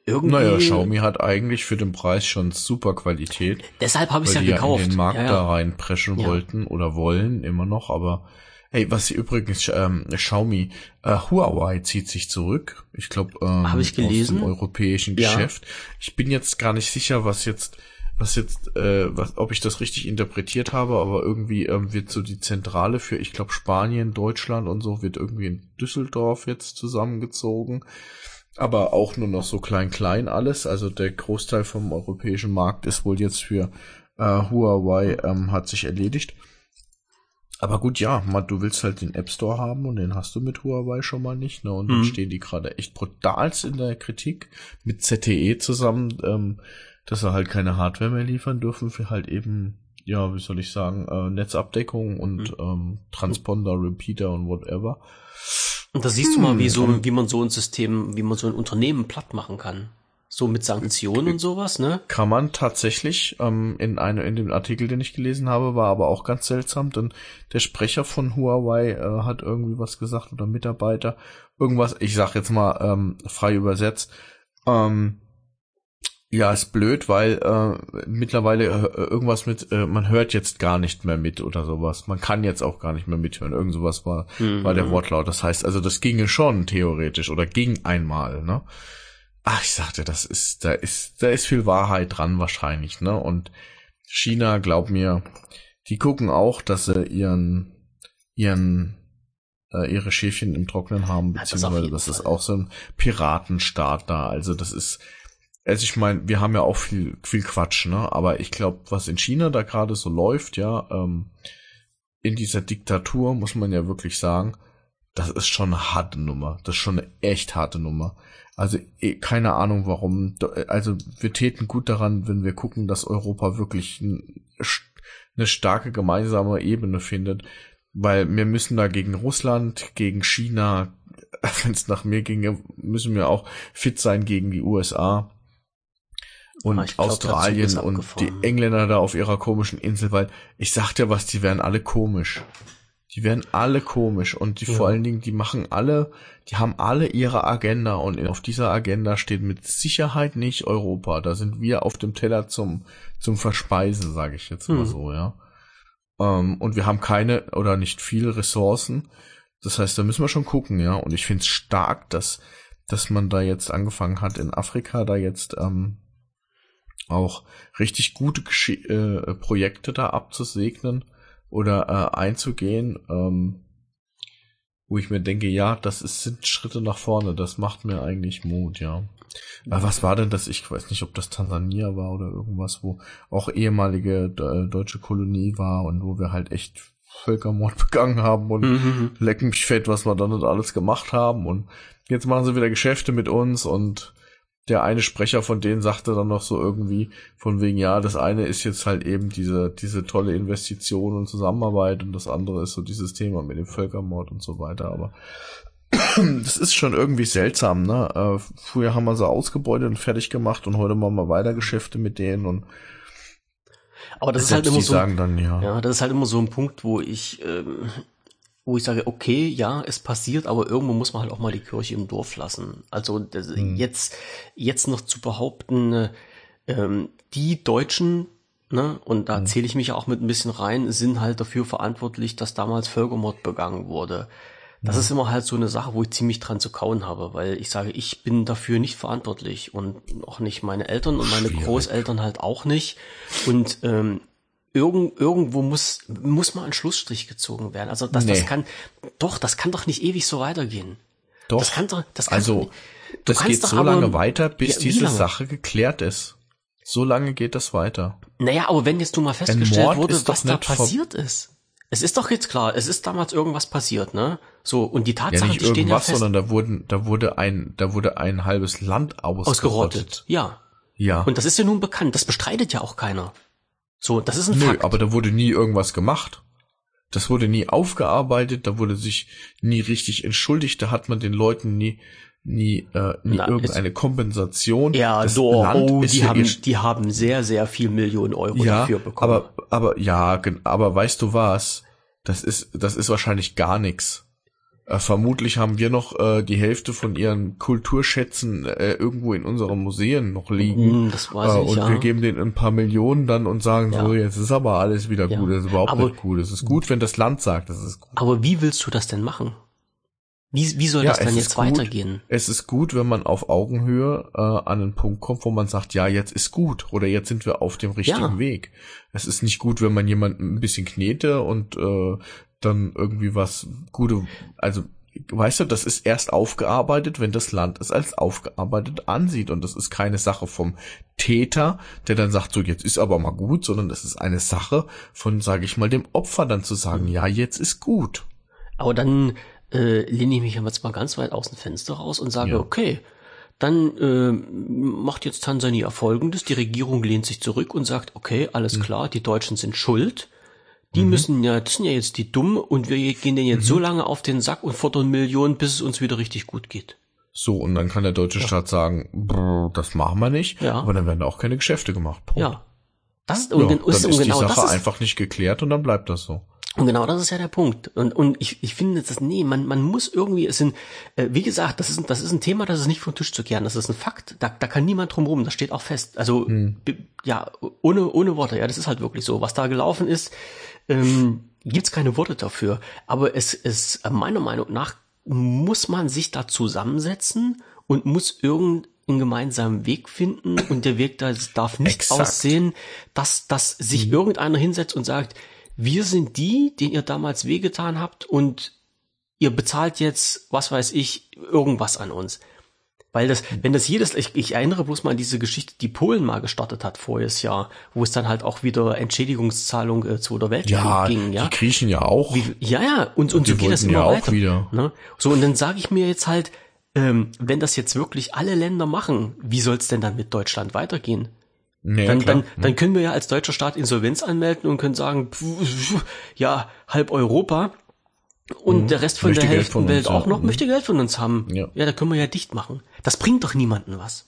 irgendwie. Naja, Xiaomi hat eigentlich für den Preis schon super Qualität. Deshalb habe ich es ja gekauft. Ja in den Markt ja, ja. da reinpreschen wollten oder wollen immer noch, aber Hey, was übrigens ähm, Xiaomi, äh, Huawei zieht sich zurück. Ich glaube, ähm, Hab ich gelesen? aus dem europäischen Geschäft. Ja. Ich bin jetzt gar nicht sicher, was jetzt, was jetzt, äh, was, ob ich das richtig interpretiert habe, aber irgendwie ähm, wird so die Zentrale für, ich glaube, Spanien, Deutschland und so wird irgendwie in Düsseldorf jetzt zusammengezogen. Aber auch nur noch so klein klein alles. Also der Großteil vom europäischen Markt ist wohl jetzt für äh, Huawei ähm, hat sich erledigt. Aber gut, ja, du willst halt den App Store haben und den hast du mit Huawei schon mal nicht, ne? Und dann Mhm. stehen die gerade echt brutal in der Kritik mit ZTE zusammen, ähm, dass sie halt keine Hardware mehr liefern dürfen für halt eben, ja, wie soll ich sagen, äh, Netzabdeckung und Mhm. ähm, Transponder, Repeater und whatever. Und da siehst du mal, wie Hm, so, wie man so ein System, wie man so ein Unternehmen platt machen kann. So mit Sanktionen und sowas, ne? Kann man tatsächlich, ähm, in einem, in dem Artikel, den ich gelesen habe, war aber auch ganz seltsam, denn der Sprecher von Huawei äh, hat irgendwie was gesagt oder Mitarbeiter, irgendwas, ich sag jetzt mal ähm, frei übersetzt, ähm, ja, ist blöd, weil äh, mittlerweile äh, irgendwas mit, äh, man hört jetzt gar nicht mehr mit oder sowas. Man kann jetzt auch gar nicht mehr mithören. Irgend sowas war, Mhm. war der Wortlaut. Das heißt, also das ginge schon theoretisch oder ging einmal, ne? Ach, ich sagte, das ist, da ist, da ist viel Wahrheit dran wahrscheinlich, ne? Und China, glaub mir, die gucken auch, dass sie ihren, ihren, äh, ihre Schäfchen im Trocknen haben, das beziehungsweise jeden das ist auch so ein Piratenstaat da. Also das ist, also ich meine, wir haben ja auch viel, viel Quatsch, ne? Aber ich glaube, was in China da gerade so läuft, ja, ähm, in dieser Diktatur muss man ja wirklich sagen, das ist schon eine harte Nummer. Das ist schon eine echt harte Nummer. Also eh, keine Ahnung warum. Also wir täten gut daran, wenn wir gucken, dass Europa wirklich ein- eine starke gemeinsame Ebene findet. Weil wir müssen da gegen Russland, gegen China, wenn es nach mir ginge, müssen wir auch fit sein gegen die USA und Ah, glaub, Australien und die. Engländer da auf ihrer komischen Insel, weil ich sag dir was, die werden alle komisch. Die werden alle komisch und die Ja. vor allen Dingen, die machen alle, die haben alle ihre Agenda und auf dieser Agenda steht mit Sicherheit nicht Europa. Da sind wir auf dem Teller zum zum Verspeisen, sage ich jetzt mal Mhm. so, ja. Ähm, und wir haben keine oder nicht viele Ressourcen. Das heißt, da müssen wir schon gucken, ja. Und ich finde es stark, dass dass man da jetzt angefangen hat in Afrika da jetzt ähm, auch richtig gute Geschi äh, Projekte da abzusegnen oder äh, einzugehen, ähm, wo ich mir denke, ja, das ist, sind Schritte nach vorne, das macht mir eigentlich Mut, ja. Aber was war denn das? Ich weiß nicht, ob das Tansania war oder irgendwas, wo auch ehemalige äh, deutsche Kolonie war und wo wir halt echt Völkermord begangen haben und Mhm. leck mich fett, was wir dann nicht alles gemacht haben. Und jetzt machen sie wieder Geschäfte mit uns und der eine Sprecher von denen sagte dann noch so irgendwie von wegen, ja, das eine ist jetzt halt eben diese, diese tolle Investition und Zusammenarbeit und das andere ist so dieses Thema mit dem Völkermord und so weiter. Aber das ist schon irgendwie seltsam, ne? Äh, früher haben wir sie ausgebeutet und fertig gemacht und heute machen wir weiter Geschäfte mit denen und Aber das ist halt immer so. sagen dann, ja. Ja, das ist halt immer so ein Punkt, wo ich, ähm, wo ich sage, okay, ja, es passiert, aber irgendwo muss man halt auch mal die Kirche im Dorf lassen. Also das, Hm. jetzt, jetzt noch zu behaupten, äh, ähm, die Deutschen, ne, und Hm. da zähle ich mich auch mit ein bisschen rein, sind halt dafür verantwortlich, dass damals Völkermord begangen wurde. Das ist immer halt so eine Sache, wo ich ziemlich dran zu kauen habe, weil ich sage, ich bin dafür nicht verantwortlich und auch nicht meine Eltern und meine Schwierig. Großeltern halt auch nicht. Und ähm, irgend, irgendwo muss, muss mal ein Schlussstrich gezogen werden. Also das, Nee. das kann, doch, das kann doch nicht ewig so weitergehen. Doch. Das kann doch, das kann Also, das geht so aber- lange weiter, bis Ja, diese lange? Sache geklärt ist. So lange geht das weiter. Naja, aber wenn jetzt nun mal festgestellt wurde, was da passiert ist. Es ist doch jetzt klar, es ist damals irgendwas passiert, ne? So, und die Ja, Tatsachen, nicht die stehen ja fest. sondern da wurden, da wurde ein, da wurde ein halbes Land ausgerottet. ausgerottet. Ja. Ja. Und das ist ja nun bekannt, das bestreitet ja auch keiner. So, das ist ein Nö, Fakt. aber da wurde nie irgendwas gemacht. Das wurde nie aufgearbeitet, da wurde sich nie richtig entschuldigt, da hat man den Leuten nie, nie, äh, nie Na, irgendeine Kompensation. ja, Das so, Land oh, ist die haben, die haben sehr, sehr viel Millionen Euro ja, dafür bekommen. aber, aber, ja, aber weißt du was? Das ist, das ist wahrscheinlich gar nichts. Äh, vermutlich haben wir noch äh, die Hälfte von ihren Kulturschätzen äh, irgendwo in unseren Museen noch liegen. Hm, das weiß Äh, ich, und ja. wir geben denen ein paar Millionen dann und sagen Ja. so, jetzt ist aber alles wieder Ja. gut. Das ist überhaupt Aber- nicht gut. Es ist gut, wenn das Land sagt, das ist gut. Aber wie willst du das denn machen? Wie, wie soll das dann es jetzt gut. weitergehen? Es ist gut, wenn man auf Augenhöhe äh, an einen Punkt kommt, wo man sagt, ja, jetzt ist gut oder jetzt sind wir auf dem richtigen. Weg. Es ist nicht gut, wenn man jemanden ein bisschen knete und äh, dann irgendwie was gute, also weißt du, das ist erst aufgearbeitet, wenn das Land es als aufgearbeitet ansieht. Und das ist keine Sache vom Täter, der dann sagt, so jetzt ist aber mal gut, sondern das ist eine Sache von, sage ich mal, dem Opfer dann zu sagen, ja, jetzt ist gut. Aber dann äh, lehne ich mich jetzt mal ganz weit aus dem Fenster raus und sage, ja. okay, dann äh, macht jetzt Tansania folgendes, die Regierung lehnt sich zurück und sagt, okay, alles mhm. klar, die Deutschen sind schuld, die mhm. müssen ja, das sind ja jetzt die Dummen und wir gehen denen jetzt mhm. so lange auf den Sack und fordern Millionen, bis es uns wieder richtig gut geht. So, und dann kann der deutsche ja. Staat sagen, das machen wir nicht, ja. aber dann werden auch keine Geschäfte gemacht. Punkt. Ja. Das, und, ja, dann ist, und genau die Sache einfach nicht geklärt und dann bleibt das so. Und genau das ist ja der Punkt. Und, und ich, ich finde das, nee, man, man muss irgendwie, es sind, äh, wie gesagt, das ist, das ist ein Thema, das ist nicht vom Tisch zu kehren, das ist ein Fakt, da, da kann niemand drum rum, das steht auch fest. Also, hm. ja, ohne, ohne Worte, ja, das ist halt wirklich so. Was da gelaufen ist, ähm, gibt's keine Worte dafür. Aber es ist, meiner Meinung nach, muss man sich da zusammensetzen und muss irgendeinen gemeinsamen Weg finden und der Weg da darf nicht Exakt. aussehen, dass, dass sich mhm. irgendeiner hinsetzt und sagt, wir sind die, denen ihr damals wehgetan habt und ihr bezahlt jetzt, was weiß ich, irgendwas an uns. Weil das, wenn das jedes, ich, ich erinnere bloß mal an diese Geschichte, die Polen mal gestartet hat voriges Jahr, wo es dann halt auch wieder Entschädigungszahlung äh, zu der Welt ja, ging, ja. Die Griechen ja auch. Wie, ja, ja, und, und, und so geht das immer ja weiter. Wieder. Ne? So, und dann sage ich mir jetzt halt, ähm, wenn das jetzt wirklich alle Länder machen, wie soll es denn dann mit Deutschland weitergehen? Nee, dann, dann, dann können wir ja als deutscher Staat Insolvenz anmelden und können sagen, pff, ja, halb Europa und mhm. der Rest von möchte der Hälfte Welt auch noch mhm. möchte Geld von uns haben. Ja. ja, da können wir ja dicht machen. Das bringt doch niemanden was.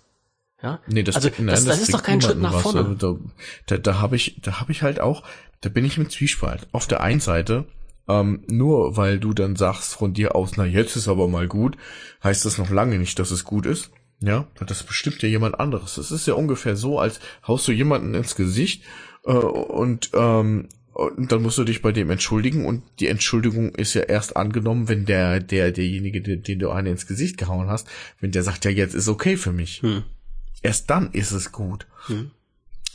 Ja? Nee, das, also, nein, das, das, das ist doch kein Schritt nach vorne. Also, da da, da habe ich, da habe ich halt auch, da bin ich mit Zwiespalt. Auf der einen Seite, ähm, nur weil du dann sagst von dir aus, na jetzt ist aber mal gut, heißt das noch lange nicht, dass es gut ist. Ja, das bestimmt ja jemand anderes. Es ist ja ungefähr so, als haust du jemanden ins Gesicht äh, und, ähm, und dann musst du dich bei dem entschuldigen und die Entschuldigung ist ja erst angenommen, wenn der, der, derjenige, den, den du einen ins Gesicht gehauen hast, wenn der sagt, ja, jetzt ist okay für mich. Hm. Erst dann ist es gut. Hm.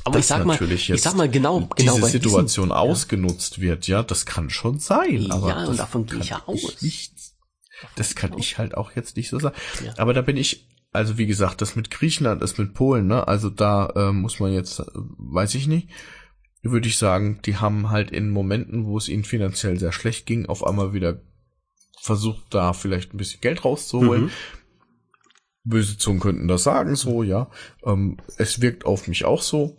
Aber ich sag mal, ich sag mal genau, genau diese Situation diesen, ausgenutzt ja. wird, ja, das kann schon sein. Ja, aber und davon gehe ich ja aus. Nicht, das kann ich halt auch jetzt nicht so sagen. Ja. Aber da bin ich also wie gesagt, das mit Griechenland, das mit Polen, ne? Also da äh, muss man jetzt, äh, weiß ich nicht, würde ich sagen, die haben halt in Momenten, wo es ihnen finanziell sehr schlecht ging, auf einmal wieder versucht, da vielleicht ein bisschen Geld rauszuholen. Mhm. Böse Zungen könnten das sagen, so, ja. Ähm, es wirkt auf mich auch so.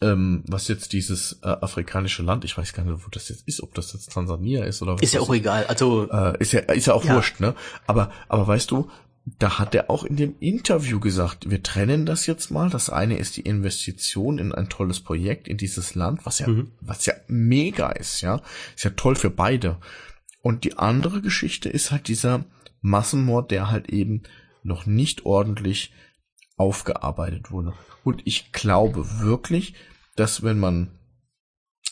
Ähm, was jetzt dieses äh, afrikanische Land, ich weiß gar nicht, wo das jetzt ist, ob das jetzt Tansania ist oder was. Ist ja auch egal, also. Äh, ist ja, ist ja auch ja. wurscht, ne? Aber, aber weißt du, da hat er auch in dem Interview gesagt, wir trennen das jetzt mal. Das eine ist die Investition in ein tolles Projekt in dieses Land, was ja, mhm. was ja mega ist, ja. Ist ja toll für beide. Und die andere Geschichte ist halt dieser Massenmord, der halt eben noch nicht ordentlich aufgearbeitet wurde. Und ich glaube wirklich, dass wenn man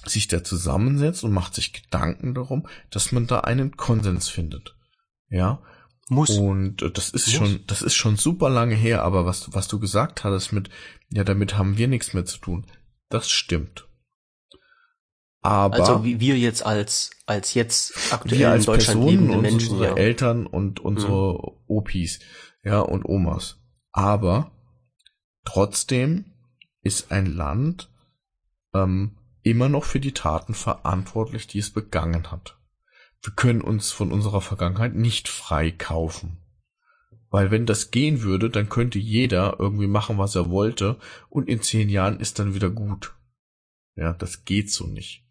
sich da zusammensetzt und macht sich Gedanken darum, dass man da einen Konsens findet. Ja, muss. Und äh, das ist Muss. schon, das ist schon super lange her, aber was, was du gesagt hattest mit, ja, damit haben wir nichts mehr zu tun. Das stimmt. Aber. Also wie wir jetzt als, als jetzt aktuell wir als in Deutschland Personen lebende Menschen. Unsere ja. Eltern und unsere mhm. Opis, ja, und Omas. Aber trotzdem ist ein Land ähm, immer noch für die Taten verantwortlich, die es begangen hat wir können uns von unserer Vergangenheit nicht freikaufen. Weil wenn das gehen würde, dann könnte jeder irgendwie machen, was er wollte, und in zehn Jahren ist dann wieder gut. Ja, das geht so nicht.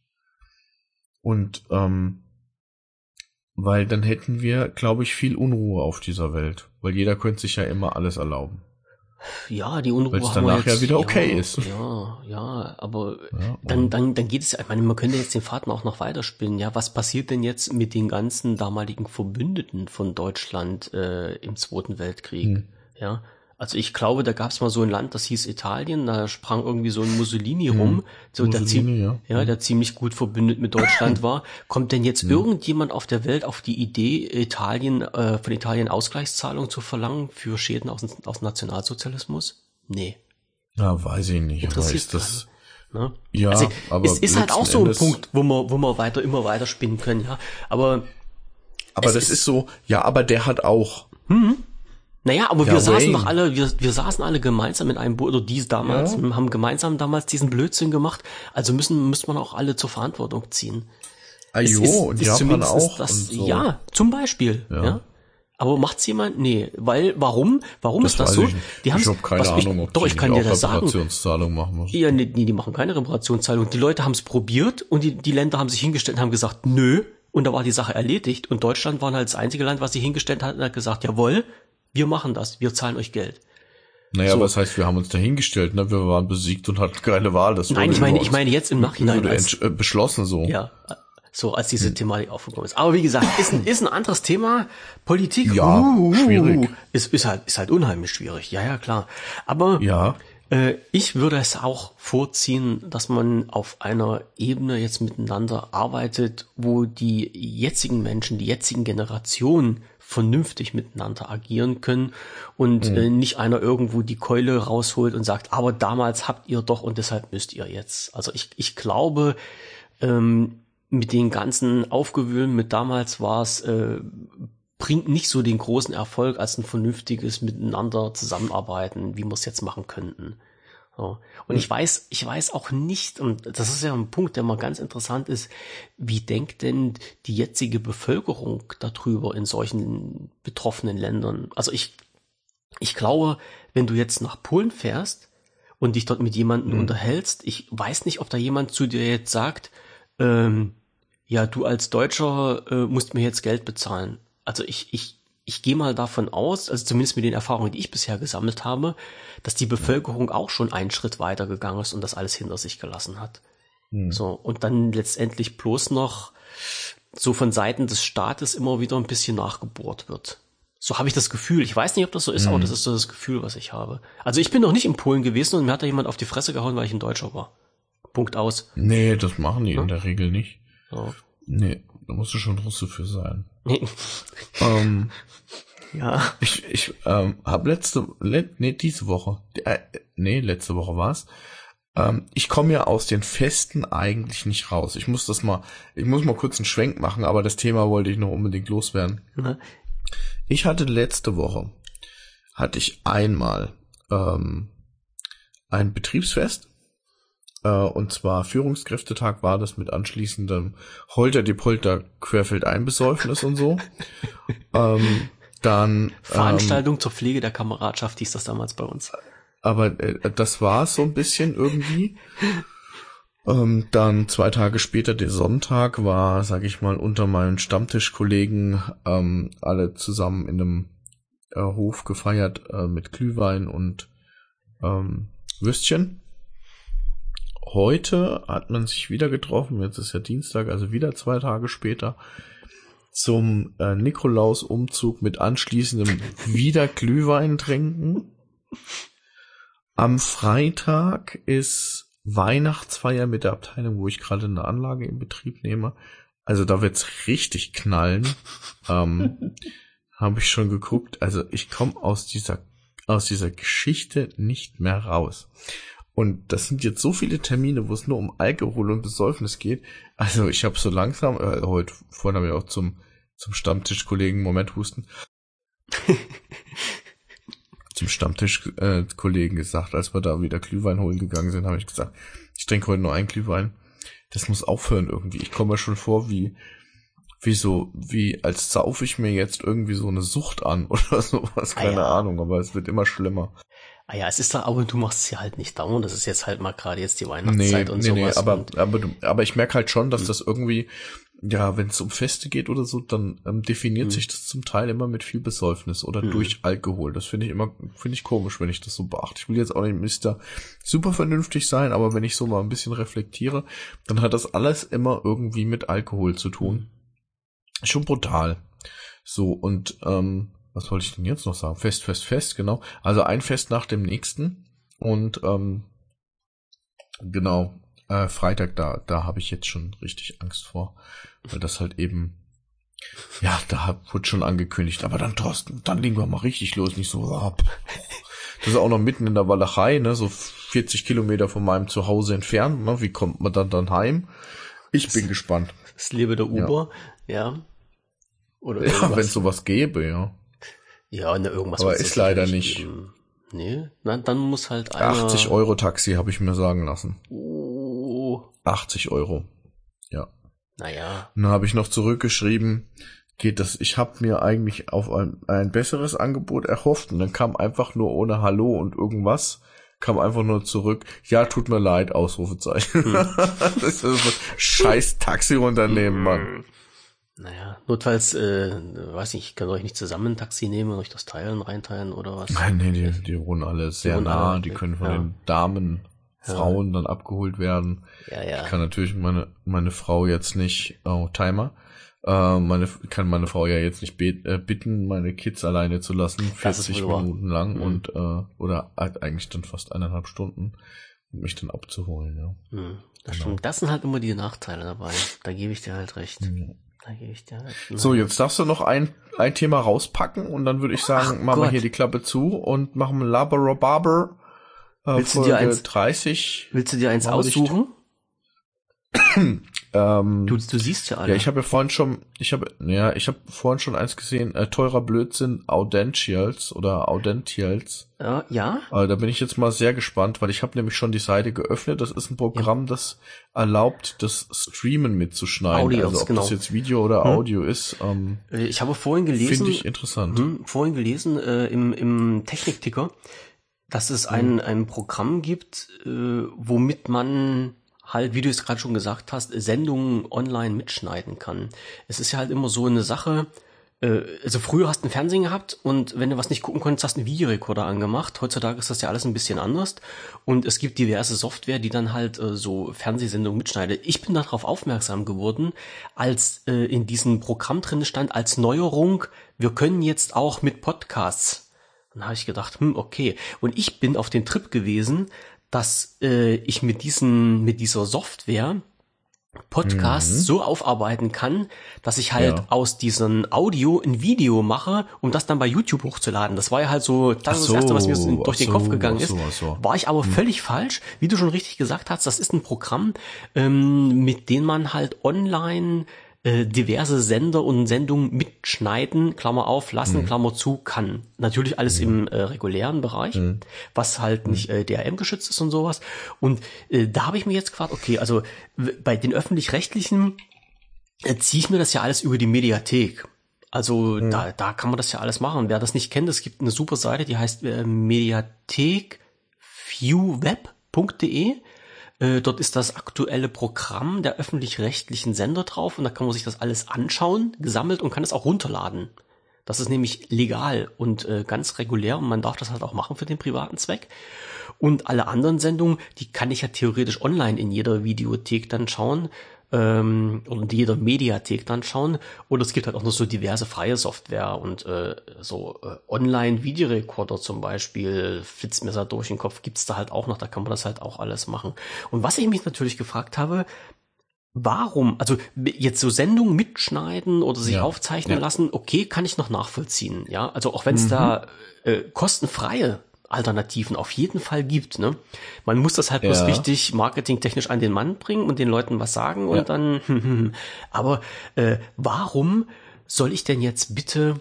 Und ähm, weil dann hätten wir, glaube ich, viel Unruhe auf dieser Welt. Weil jeder könnte sich ja immer alles erlauben. Ja, die Unruhe Weil es danach ja wieder okay ja, ist. Ja, ja, aber ja, dann, dann, dann geht es ich meine, man könnte jetzt den Faden auch noch weiterspinnen. Ja, was passiert denn jetzt mit den ganzen damaligen Verbündeten von Deutschland äh, im Zweiten Weltkrieg? Hm. Ja, also ich glaube, da gab es mal so ein Land, das hieß Italien, da sprang irgendwie so ein Mussolini hm. rum, so Mussolini, der, ja. ja, der ziemlich gut verbündet mit Deutschland war. Kommt denn jetzt hm. irgendjemand auf der Welt auf die Idee, Italien, äh, von Italien Ausgleichszahlungen zu verlangen für Schäden aus, aus Nationalsozialismus? Nee. Ja, weiß ich nicht. Interessiert das. Ne? Ja, also, aber es ist halt auch so ein Punkt, wo wir, wo wir weiter, immer weiter spinnen können, ja. Aber aber das ist, ist, so, ja, aber der hat auch. Hm. Naja, aber ja, wir saßen doch alle, wir, wir saßen alle gemeinsam in einem Boot, oder dies damals, ja. haben gemeinsam damals diesen Blödsinn gemacht. Also müssen, müssen man auch alle zur Verantwortung ziehen. Ah, jo, ist, und ist Japan auch. Das, so. Ja, zum Beispiel. Ja. ja. Aber macht's jemand? Nee, weil warum? Warum das ist das so? Ich, die haben ich habe keine Ahnung, ob doch, ich kann dir das sagen. Reparationszahlung machen müssen. Ja, nee, nee, die machen keine Reparationszahlung. Die Leute haben es probiert und die, die Länder haben sich hingestellt und haben gesagt, nö, und da war die Sache erledigt und Deutschland war halt das einzige Land, was sich hingestellt hat und hat gesagt, jawohl, wir machen das, wir zahlen euch Geld. Naja, so. was heißt, wir haben uns dahingestellt, ne? Wir waren besiegt und hatten keine Wahl. Das Nein, ich meine, ich meine jetzt im Nachhinein. Wurde als, äh, beschlossen so. Ja, so als diese hm. Thematik aufgekommen ist. Aber wie gesagt, ist ein, ist ein anderes Thema. Politik, ja, uh, schwierig. Ist, ist halt, ist halt unheimlich schwierig. Ja, ja, klar. Aber ja. Äh, ich würde es auch vorziehen, dass man auf einer Ebene jetzt miteinander arbeitet, wo die jetzigen Menschen, die jetzigen Generationen vernünftig miteinander agieren können und mhm. äh, nicht einer irgendwo die Keule rausholt und sagt, aber damals habt ihr doch und deshalb müsst ihr jetzt. Also ich, ich glaube, ähm, mit den ganzen Aufgewühlen mit damals war es, äh, bringt nicht so den großen Erfolg als ein vernünftiges Miteinander zusammenarbeiten, wie wir es jetzt machen könnten. So. Und mhm. ich weiß, ich weiß auch nicht, und das ist ja ein Punkt, der mal ganz interessant ist, wie denkt denn die jetzige Bevölkerung darüber in solchen betroffenen Ländern? Also ich, ich glaube, wenn du jetzt nach Polen fährst und dich dort mit jemandem mhm. unterhältst, ich weiß nicht, ob da jemand zu dir jetzt sagt, ähm, ja, du als Deutscher äh, musst mir jetzt Geld bezahlen. Also ich, ich, ich gehe mal davon aus, also zumindest mit den Erfahrungen, die ich bisher gesammelt habe, dass die Bevölkerung auch schon einen Schritt weiter gegangen ist und das alles hinter sich gelassen hat. Hm. So, und dann letztendlich bloß noch so von Seiten des Staates immer wieder ein bisschen nachgebohrt wird. So habe ich das Gefühl. Ich weiß nicht, ob das so ist, hm. aber das ist so das Gefühl, was ich habe. Also ich bin noch nicht in Polen gewesen und mir hat da jemand auf die Fresse gehauen, weil ich ein Deutscher war. Punkt aus. Nee, das machen die ja? in der Regel nicht. Ja. Nee, da musst du schon Russe für sein. Ähm, ja. Ich, ich ähm, habe letzte, le, nee, diese Woche, äh, nee, letzte Woche war's. Ähm, ich komme ja aus den Festen eigentlich nicht raus. Ich muss das mal, ich muss mal kurz einen Schwenk machen, aber das Thema wollte ich noch unbedingt loswerden. Mhm. Ich hatte letzte Woche, hatte ich einmal ähm, ein Betriebsfest und zwar Führungskräftetag war das mit anschließendem Holter die Polter Querfeldeinbesäufnis und so. ähm, dann Veranstaltung ähm, zur Pflege der Kameradschaft hieß das damals bei uns. Aber äh, das war so ein bisschen irgendwie. Ähm, dann zwei Tage später, der Sonntag, war, sag ich mal, unter meinen Stammtischkollegen ähm, alle zusammen in einem äh, Hof gefeiert äh, mit Glühwein und ähm, Würstchen heute hat man sich wieder getroffen, jetzt ist ja Dienstag, also wieder zwei Tage später, zum äh, Nikolaus-Umzug mit anschließendem wieder Glühwein trinken. Am Freitag ist Weihnachtsfeier mit der Abteilung, wo ich gerade eine Anlage in Betrieb nehme. Also da wird's richtig knallen. ähm, Habe ich schon geguckt. Also ich komme aus dieser aus dieser Geschichte nicht mehr raus. Und das sind jetzt so viele Termine, wo es nur um Alkohol und Besäufnis geht. Also ich habe so langsam, äh, heute vorhin habe ich auch zum, zum Stammtischkollegen, Moment husten, zum Stammtischkollegen äh, gesagt, als wir da wieder Glühwein holen gegangen sind, habe ich gesagt, ich trinke heute nur ein Glühwein. Das muss aufhören irgendwie. Ich komme mir schon vor, wie, wie so, wie als saufe ich mir jetzt irgendwie so eine Sucht an oder sowas, keine ah, ja. Ahnung, aber es wird immer schlimmer. Ah ja, es ist da, aber du machst es ja halt nicht dauernd. Das ist jetzt halt mal gerade jetzt die Weihnachtszeit nee, und nee, sowas. Nee, aber, aber, du, aber ich merke halt schon, dass mhm. das irgendwie, ja, wenn es um Feste geht oder so, dann ähm, definiert mhm. sich das zum Teil immer mit viel Besäufnis oder mhm. durch Alkohol. Das finde ich immer, finde ich komisch, wenn ich das so beachte. Ich will jetzt auch nicht Mister super vernünftig sein, aber wenn ich so mal ein bisschen reflektiere, dann hat das alles immer irgendwie mit Alkohol zu tun. Mhm. Schon brutal. So, und ähm, was wollte ich denn jetzt noch sagen? Fest, fest, fest, genau. Also ein Fest nach dem nächsten. Und ähm, genau, äh, Freitag, da, da habe ich jetzt schon richtig Angst vor. Weil das halt eben, ja, da wurde schon angekündigt, aber dann Thorsten, dann legen wir mal richtig los, nicht so ab. Das ist auch noch mitten in der Walachei, ne, so 40 Kilometer von meinem Zuhause entfernt, ne? Wie kommt man dann dann heim? Ich bin gespannt. Das lebe der Uber, ja. ja. Oder Ja, wenn es sowas gäbe, ja. Ja, ne, irgendwas. Aber ist leider nicht. geben. Nee, na, dann muss halt einer... 80 Euro Taxi habe ich mir sagen lassen. Oh, 80 Euro. Ja. naja. Dann habe ich noch zurückgeschrieben, geht das, ich habe mir eigentlich auf ein, ein besseres Angebot erhofft und dann kam einfach nur ohne Hallo und irgendwas, kam einfach nur zurück, ja, tut mir leid, Ausrufezeichen. das ist ein scheiß Taxiunternehmen, Mann. Naja, notfalls, äh, weiß nicht, kann euch nicht zusammen ein Taxi nehmen und euch das teilen, reinteilen oder was? Nein, nee, die, die wohnen alle sehr wohnen nah, alle- die können von ja. den Damen, Frauen dann abgeholt werden. Ja, ja. Ich kann natürlich meine, meine Frau jetzt nicht, oh, Timer, äh, meine, kann meine Frau ja jetzt nicht bet, äh, bitten, meine Kids alleine zu lassen, Das ist 40 wohl wahr. Minuten lang Mhm. und, äh, oder halt eigentlich dann fast eineinhalb Stunden, um mich dann abzuholen, ja. Hm, das Genau. stimmt. Das sind halt immer die Nachteile dabei. Da gebe ich dir halt recht. Da gebe ich halt. So, jetzt darfst du noch ein, ein Thema rauspacken und dann würde ich sagen, Ach machen wir Gott. hier die Klappe zu und machen Labber Barber äh, Willst du dir Folge eins- 30. Willst du dir eins wir aussuchen? Ähm, Du, du siehst ja alle. Ja, ich habe ja vorhin schon, ich habe, ja, ich habe vorhin schon eins gesehen, äh, teurer Blödsinn, Audentials oder Audentials. ja, ja? Äh, da bin ich jetzt mal sehr gespannt, weil ich habe nämlich schon die Seite geöffnet. Das ist ein Programm, das erlaubt, das Streamen mitzuschneiden. Audios, also ob genau. das jetzt Video oder Hm. Audio ist, ähm, Äh, Ich habe vorhin gelesen. finde ich interessant. Hm, vorhin gelesen äh, im, im Technikticker, dass es ein, ein Programm gibt, äh, womit man halt, wie du es gerade schon gesagt hast, Sendungen online mitschneiden kann. Es ist ja halt immer so eine Sache, äh, also früher hast du einen Fernsehen gehabt und wenn du was nicht gucken konntest, hast du einen Videorekorder angemacht. Heutzutage ist das ja alles ein bisschen anders und es gibt diverse Software, die dann halt äh, so Fernsehsendungen mitschneidet. Ich bin darauf aufmerksam geworden, als äh, in diesem Programm drin stand als Neuerung, wir können jetzt auch mit Podcasts. Dann habe ich gedacht, hm, okay. Und ich bin auf den Trip gewesen, dass äh, ich mit diesen, mit dieser Software Podcasts so aufarbeiten kann, dass ich halt Ja. aus diesem Audio ein Video mache, um das dann bei YouTube hochzuladen. Das war ja halt so, das, ist so, das Erste, was mir so durch den so, Kopf gegangen ist. War ich aber völlig falsch. Wie du schon richtig gesagt hast, das ist ein Programm, ähm, mit dem man halt online äh, diverse Sender und Sendungen mitschneiden, Klammer auf, lassen, Mhm. Klammer zu, kann. Natürlich alles im äh, regulären Bereich, Mhm. was halt nicht äh, DRM geschützt ist und sowas. Und äh, da habe ich mir jetzt gefragt, okay, also bei den öffentlich-rechtlichen äh, ziehe ich mir das ja alles über die Mediathek. Also da, da kann man das ja alles machen. Wer das nicht kennt, es gibt eine super Seite, die heißt äh, mediathekviewweb.de. Äh, dort ist das aktuelle Programm der öffentlich-rechtlichen Sender drauf und da kann man sich das alles anschauen, gesammelt und kann es auch runterladen. Das ist nämlich legal und äh, ganz regulär und man darf das halt auch machen für den privaten Zweck. Und alle anderen Sendungen, die kann ich ja theoretisch online in jeder Videothek dann schauen ähm, oder in jeder Mediathek dann schauen. Oder es gibt halt auch noch so diverse freie Software und äh, so äh, Online-Videorekorder zum Beispiel, da durch den Kopf, gibt's da halt auch noch, da kann man das halt auch alles machen. Und was ich mich natürlich gefragt habe, Warum? Also jetzt so Sendungen mitschneiden oder sich Ja, aufzeichnen ja. lassen, okay, kann ich noch nachvollziehen. Ja, also auch wenn es da äh, kostenfreie Alternativen auf jeden Fall gibt. Ne? Man muss das halt bloß Ja. richtig marketingtechnisch an den Mann bringen und den Leuten was sagen und Ja. dann. Aber äh, warum soll ich denn jetzt bitte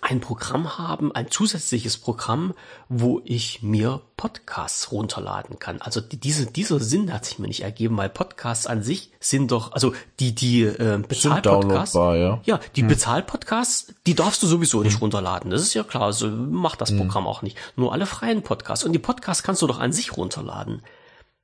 ein Programm haben, ein zusätzliches Programm, wo ich mir Podcasts runterladen kann. Also die, diese, dieser Sinn hat sich mir nicht ergeben, weil Podcasts an sich sind doch, also die, die äh, Bezahlpodcasts, ja. ja, die Bezahlpodcasts, die darfst du sowieso nicht runterladen. Das ist ja klar, also macht das Programm auch nicht. Nur alle freien Podcasts. Und die Podcasts kannst du doch an sich runterladen.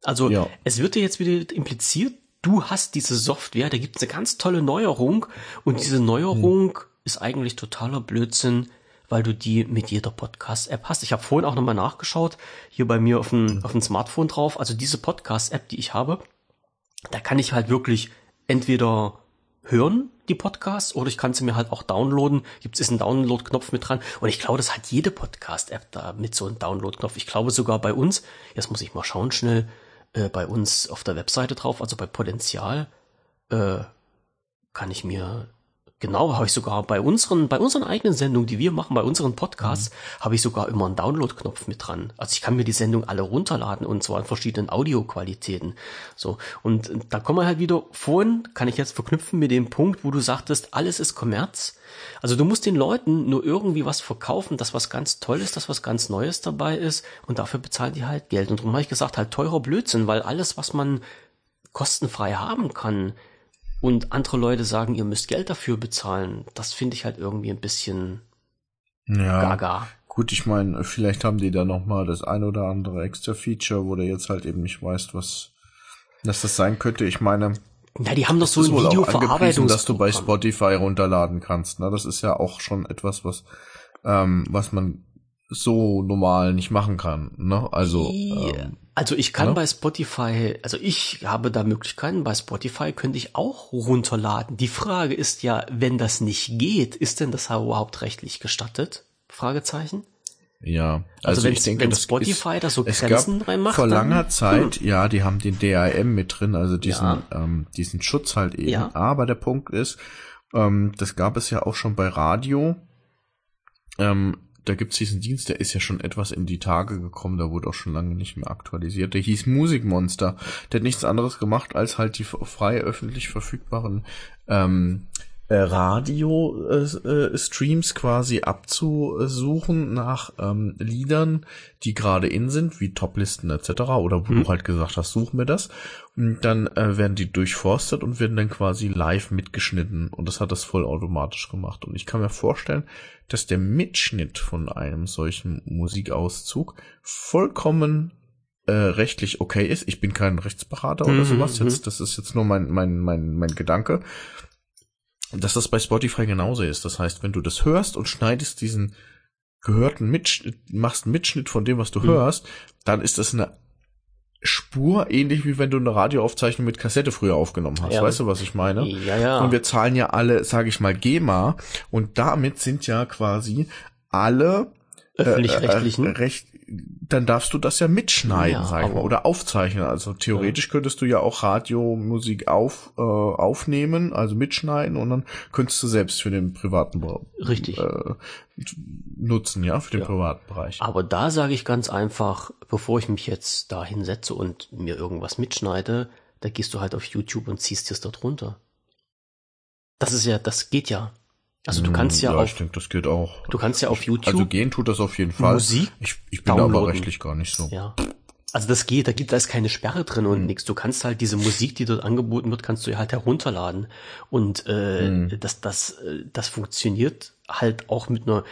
Also Ja. es wird dir jetzt wieder impliziert, du hast diese Software, da gibt es eine ganz tolle Neuerung und diese Neuerung ist eigentlich totaler Blödsinn, weil du die mit jeder Podcast-App hast. Ich habe vorhin auch nochmal nachgeschaut, hier bei mir auf dem, auf dem Smartphone drauf. Also diese Podcast-App, die ich habe, da kann ich halt wirklich entweder hören, die Podcasts, oder ich kann sie mir halt auch downloaden. Gibt es einen Download-Knopf mit dran. Und ich glaube, das hat jede Podcast-App da mit so einem Download-Knopf. Ich glaube sogar bei uns, jetzt muss ich mal schauen schnell, äh, bei uns auf der Webseite drauf, also bei Potenzial, äh, kann ich mir Genau, habe ich sogar bei unseren, bei unseren eigenen Sendungen, die wir machen, bei unseren Podcasts, mhm. habe ich sogar immer einen Download-Knopf mit dran. Also ich kann mir die Sendung alle runterladen und zwar in verschiedenen Audioqualitäten. So. Und da kommen wir halt wieder vorhin, kann ich jetzt verknüpfen mit dem Punkt, wo du sagtest, alles ist Kommerz. Also du musst den Leuten nur irgendwie was verkaufen, das was ganz Tolles, das was ganz Neues dabei ist und dafür bezahlen die halt Geld. Und darum habe ich gesagt, halt teurer Blödsinn, weil alles, was man kostenfrei haben kann, und andere Leute sagen, ihr müsst Geld dafür bezahlen, das finde ich halt irgendwie ein bisschen ja, gaga. Gut, ich meine, vielleicht haben die da noch mal das ein oder andere extra Feature, wo du jetzt halt eben nicht weißt, was, dass das sein könnte. Ich meine, ja, die haben doch so ein Videoverarbeitung, dass du bei Spotify runterladen kannst. Ne? Das ist ja auch schon etwas, was, ähm, was man so normal nicht machen kann. Ne? Also ähm, also ich kann ja? bei Spotify, also ich habe da Möglichkeiten, bei Spotify könnte ich auch runterladen. Die Frage ist ja, wenn das nicht geht, ist denn das überhaupt rechtlich gestattet? Fragezeichen. Ja, also, also wenn, ich denke, wenn Spotify da so Grenzen reinmacht. Vor langer dann, Zeit, hm. ja, die haben den DRM mit drin, also diesen, ja. ähm, diesen Schutz halt eben. Ja. Aber der Punkt ist, ähm, das gab es ja auch schon bei Radio. Ähm, da gibt's diesen Dienst, der ist ja schon etwas in die Tage gekommen, da wurde auch schon lange nicht mehr aktualisiert. Der hieß Musikmonster. Der hat nichts anderes gemacht, als halt die frei öffentlich verfügbaren ähm, äh, Radio-Streams äh, quasi abzusuchen nach ähm, Liedern, die gerade in sind, wie Toplisten etc. Oder wo mhm. du halt gesagt hast, such mir das. Und dann äh, werden die durchforstet und werden dann quasi live mitgeschnitten. Und das hat das vollautomatisch gemacht. Und ich kann mir vorstellen, dass der Mitschnitt von einem solchen Musikauszug vollkommen äh, rechtlich okay ist. Ich bin kein Rechtsberater oder mhm, sowas. Jetzt, mhm. das ist jetzt nur mein, mein, mein, mein Gedanke dass das bei Spotify genauso ist. Das heißt, wenn du das hörst und schneidest diesen gehörten Mitschnitt, machst einen Mitschnitt von dem, was du mhm. hörst, dann ist das eine Spur, ähnlich wie wenn du eine Radioaufzeichnung mit Kassette früher aufgenommen hast. Ja. Weißt du, was ich meine? Ja, ja. Und wir zahlen ja alle, sage ich mal, GEMA und damit sind ja quasi alle öffentlich-rechtlichen äh, äh, Recht, dann darfst du das ja mitschneiden, ja, sag ich mal, oder aufzeichnen. Also theoretisch ja. könntest du ja auch Radiomusik auf, äh, aufnehmen, also mitschneiden und dann könntest du selbst für den privaten Richtig. Äh, nutzen, ja, für den ja. privaten Bereich. Aber da sage ich ganz einfach, bevor ich mich jetzt da hinsetze und mir irgendwas mitschneide, da gehst du halt auf YouTube und ziehst es dort runter. Das ist ja, das geht ja. Also du kannst ja, ja auf, ich denke, das geht auch. Du kannst ja auf YouTube. Also gehen tut das auf jeden Fall. Musik. Ich, ich bin downloaden. aber rechtlich gar nicht so. Ja. Also das geht, da gibt da ist keine Sperre drin und mhm. nichts. Du kannst halt diese Musik, die dort angeboten wird, kannst du halt herunterladen und äh, mhm. das das äh, das funktioniert halt auch mit einer.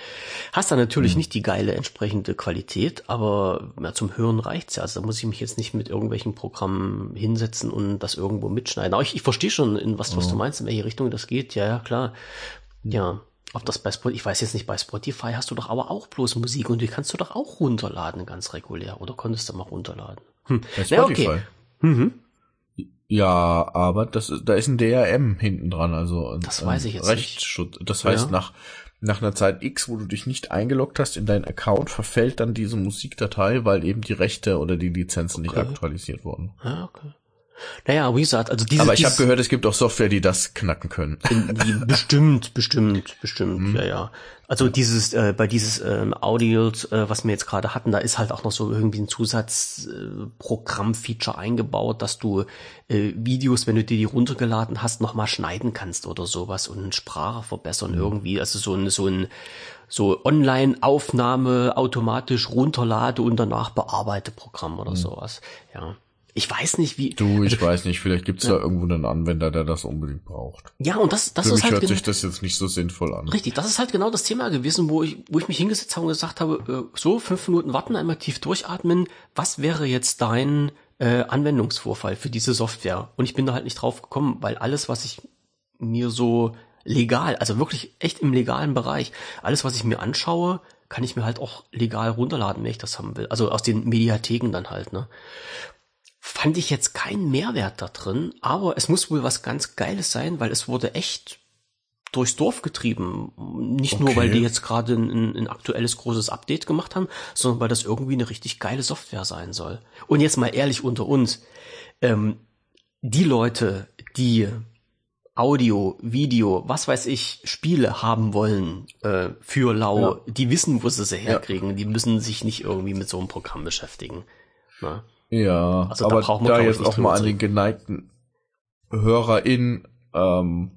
Hast da natürlich mhm. nicht die geile entsprechende Qualität, aber ja, zum Hören reicht's ja. Also da muss ich mich jetzt nicht mit irgendwelchen Programmen hinsetzen und das irgendwo mitschneiden. Aber ich, ich verstehe schon, in was was du meinst, in welche Richtung das geht. Ja, ja klar. Ja, ob das bei Spotify, ich weiß jetzt nicht, bei Spotify hast du doch aber auch bloß Musik und die kannst du doch auch runterladen, ganz regulär, oder konntest du mal runterladen? Hm. Bei Spotify. Ja, okay. Mhm. Ja, aber das, da ist ein DRM hinten dran, also das weiß ich jetzt Rechtsschutz. Nicht. Das heißt, ja. nach, nach einer Zeit X, wo du dich nicht eingeloggt hast in deinen Account, verfällt dann diese Musikdatei, weil eben die Rechte oder die Lizenzen okay. nicht aktualisiert wurden. Ja, okay. Naja, wie gesagt, also diese. Aber ich habe gehört, es gibt auch Software, die das knacken können. Die, bestimmt, bestimmt, bestimmt, mhm. ja, ja. Also dieses, äh, bei dieses ähm, Audio, äh, was wir jetzt gerade hatten, da ist halt auch noch so irgendwie ein Zusatzprogramm-Feature äh, eingebaut, dass du äh, Videos, wenn du dir die runtergeladen hast, nochmal schneiden kannst oder sowas und Sprache verbessern mhm. irgendwie. Also so ein, so ein so Online-Aufnahme automatisch runterlade und danach bearbeite Programm oder mhm. sowas. Ja. Ich weiß nicht, wie. Du, ich also, weiß nicht, vielleicht gibt's ja. da irgendwo einen Anwender, der das unbedingt braucht. Ja, und das, das Für ist mich halt. hört sich das jetzt nicht so sinnvoll an. Richtig, das ist halt genau das Thema gewesen, wo ich, wo ich mich hingesetzt habe und gesagt habe, äh, so, fünf Minuten warten, einmal tief durchatmen. Was wäre jetzt dein äh, Anwendungsvorfall für diese Software? Und ich bin da halt nicht drauf gekommen, weil alles, was ich mir so legal, also wirklich echt im legalen Bereich, alles, was ich mir anschaue, kann ich mir halt auch legal runterladen, wenn ich das haben will. Also aus den Mediatheken dann halt, ne? Fand ich jetzt keinen Mehrwert da drin, aber es muss wohl was ganz Geiles sein, weil es wurde echt durchs Dorf getrieben. Nicht okay. nur, weil die jetzt gerade ein, ein, aktuelles großes Update gemacht haben, sondern weil das irgendwie eine richtig geile Software sein soll. Und jetzt mal ehrlich unter uns, ähm, die Leute, die Audio, Video, was weiß ich, Spiele haben wollen äh, für Lau, ja. die wissen, wo sie sie herkriegen. Ja. Die müssen sich nicht irgendwie mit so einem Programm beschäftigen. Na? Ja, also aber da, da jetzt auch mal an den geneigten HörerInnen, ähm,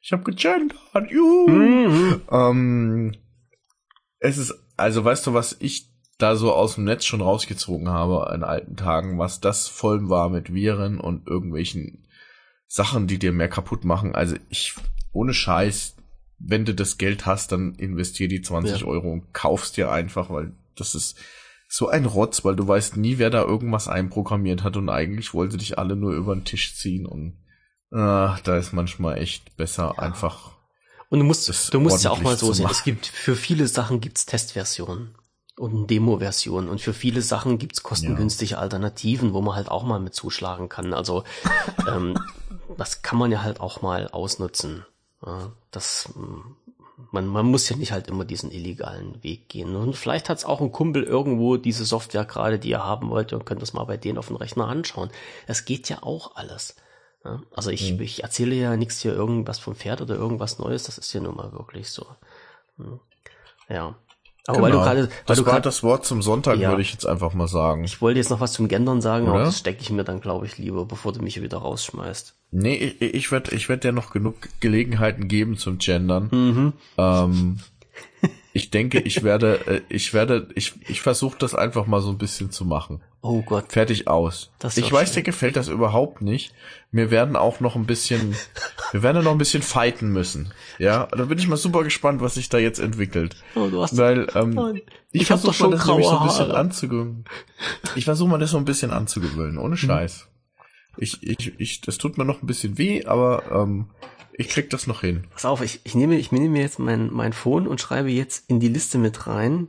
ich habe gegendert, juhu. Mhm. Ähm, es ist, also weißt du, was ich da so aus dem Netz schon rausgezogen habe in alten Tagen, was das voll war mit Viren und irgendwelchen Sachen, die dir mehr kaputt machen. Also ich, ohne Scheiß, wenn du das Geld hast, dann investier die 20 ja. Euro und kaufst dir einfach, weil das ist so ein Rotz, weil du weißt nie, wer da irgendwas einprogrammiert hat und eigentlich wollte dich alle nur über den Tisch ziehen und äh, da ist manchmal echt besser ja. einfach. Und du musst, du musst ja auch mal so sehen, es gibt, für viele Sachen gibt's Testversionen und Demo-Version. Und für viele Sachen gibt's kostengünstige ja. Alternativen, wo man halt auch mal mit zuschlagen kann. Also ähm, das kann man ja halt auch mal ausnutzen. Ja, das man, man muss ja nicht halt immer diesen illegalen Weg gehen. Und vielleicht hat's auch ein Kumpel irgendwo diese Software gerade, die ihr haben wollt, und könnt das mal bei denen auf dem Rechner anschauen. Das geht ja auch alles. Ja, also ich, mhm. ich erzähle ja nichts hier irgendwas vom Pferd oder irgendwas Neues, das ist ja nun mal wirklich so. Hm. Ja. Aber genau. weil du genau. gerade, das war das Wort zum Sonntag, ja. würde ich jetzt einfach mal sagen. Ich wollte jetzt noch was zum Gendern sagen, Oder? aber das stecke ich mir dann, glaube ich, lieber, bevor du mich wieder rausschmeißt. Nee, ich, ich werde ich werd dir noch genug Gelegenheiten geben zum Gendern. Mhm. Ähm, ich denke, ich werde, äh, ich werde, ich, ich versuche das einfach mal so ein bisschen zu machen. Oh Gott. Fertig aus. ich weiß, schön. dir gefällt das überhaupt nicht. Wir werden auch noch ein bisschen, wir werden noch ein bisschen fighten müssen. Ja, da bin ich mal super gespannt, was sich da jetzt entwickelt. Oh, du hast Weil, ähm, ich, ich versuche mal das nämlich so ein bisschen anzugewöhnen. Ich versuche mal das so ein bisschen anzugewöhnen, ohne mhm. Scheiß. Ich, ich, ich, das tut mir noch ein bisschen weh, aber ähm, ich krieg das noch hin. Pass auf, ich, ich nehme, ich nehme mir jetzt mein, mein Phone und schreibe jetzt in die Liste mit rein.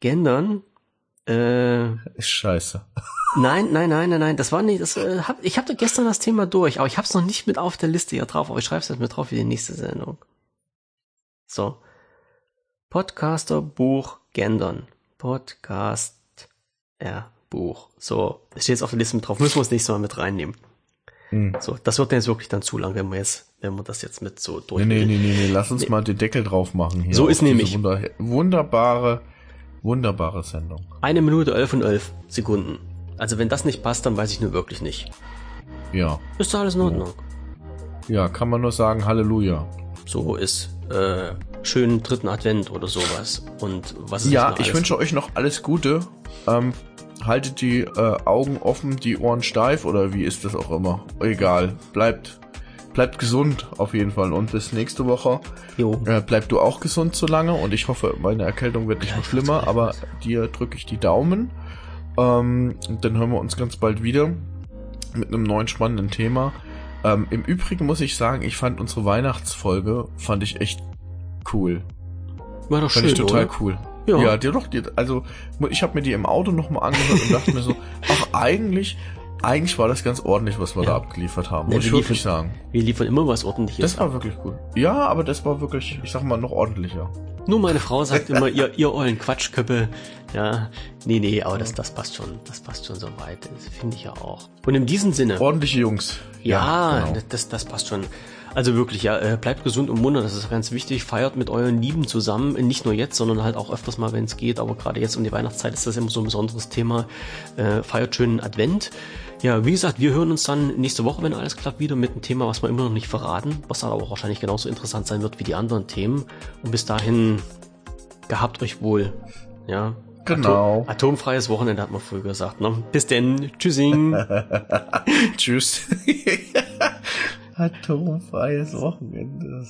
Gendern. Äh, scheiße. Nein, nein, nein, nein, nein. Das war nicht. Das, äh, hab, ich hatte gestern das Thema durch, aber ich habe es noch nicht mit auf der Liste hier drauf. Aber ich schreibe es jetzt mit drauf für die nächste Sendung. So. Podcaster Buch Gendern. Podcast R Buch. So, das steht jetzt auf der Liste mit drauf. Müssen wir uns nächstes Mal mit reinnehmen. Hm. So, das wird jetzt wirklich dann zu lang, wenn wir jetzt, wenn wir das jetzt mit so durch. Nee, nee, nee, nee, nee, lass uns nee. mal den Deckel drauf machen hier. So ist nämlich. Wunder wunderbare, wunderbare Sendung. Eine Minute elf und elf Sekunden. Also wenn das nicht passt, dann weiß ich nur wirklich nicht. Ja. Ist da alles in Ordnung? Ja, kann man nur sagen, Halleluja. So ist äh, schönen dritten Advent oder sowas. Und was ist Ja, ich wünsche euch noch alles Gute. Ähm, haltet die äh, Augen offen, die Ohren steif oder wie ist das auch immer. Egal. Bleibt, bleibt gesund auf jeden Fall und bis nächste Woche. Jo. Äh, bleib du auch gesund so lange und ich hoffe, meine Erkältung wird nicht ja, noch schlimmer, aber dir drücke ich die Daumen. Ähm, und dann hören wir uns ganz bald wieder mit einem neuen spannenden Thema. Ähm, Im Übrigen muss ich sagen, ich fand unsere Weihnachtsfolge fand ich echt cool. War doch fand schön, ich total oder? cool. Ja, ja die doch, die, also ich habe mir die im Auto nochmal angehört und dachte mir so, ach eigentlich, eigentlich war das ganz ordentlich, was wir ja. da abgeliefert haben, muss ja, ich wirklich sagen. Wir liefern immer was ordentliches. Das war wirklich cool. Ja, aber das war wirklich, ich sag mal, noch ordentlicher. Nur meine Frau sagt immer, ihr, ihr ollen Quatschköppe. Ja, nee, nee, aber das, das passt schon, das passt schon so weit. Das finde ich ja auch. Und in diesem Sinne. Ordentliche Jungs. Ja, ja genau. das, das passt schon. Also wirklich, ja, äh, bleibt gesund und munter, das ist ganz wichtig. Feiert mit euren Lieben zusammen, nicht nur jetzt, sondern halt auch öfters mal, wenn es geht. Aber gerade jetzt um die Weihnachtszeit ist das immer so ein besonderes Thema. Äh, feiert schönen Advent. Ja, wie gesagt, wir hören uns dann nächste Woche, wenn alles klappt, wieder mit einem Thema, was wir immer noch nicht verraten, was aber auch wahrscheinlich genauso interessant sein wird wie die anderen Themen. Und bis dahin, gehabt euch wohl. Ja. Genau. Atom, atomfreies Wochenende hat man früher gesagt. Ne? Bis denn. Tschüssing. Tschüss. Atomfreies Wochenende.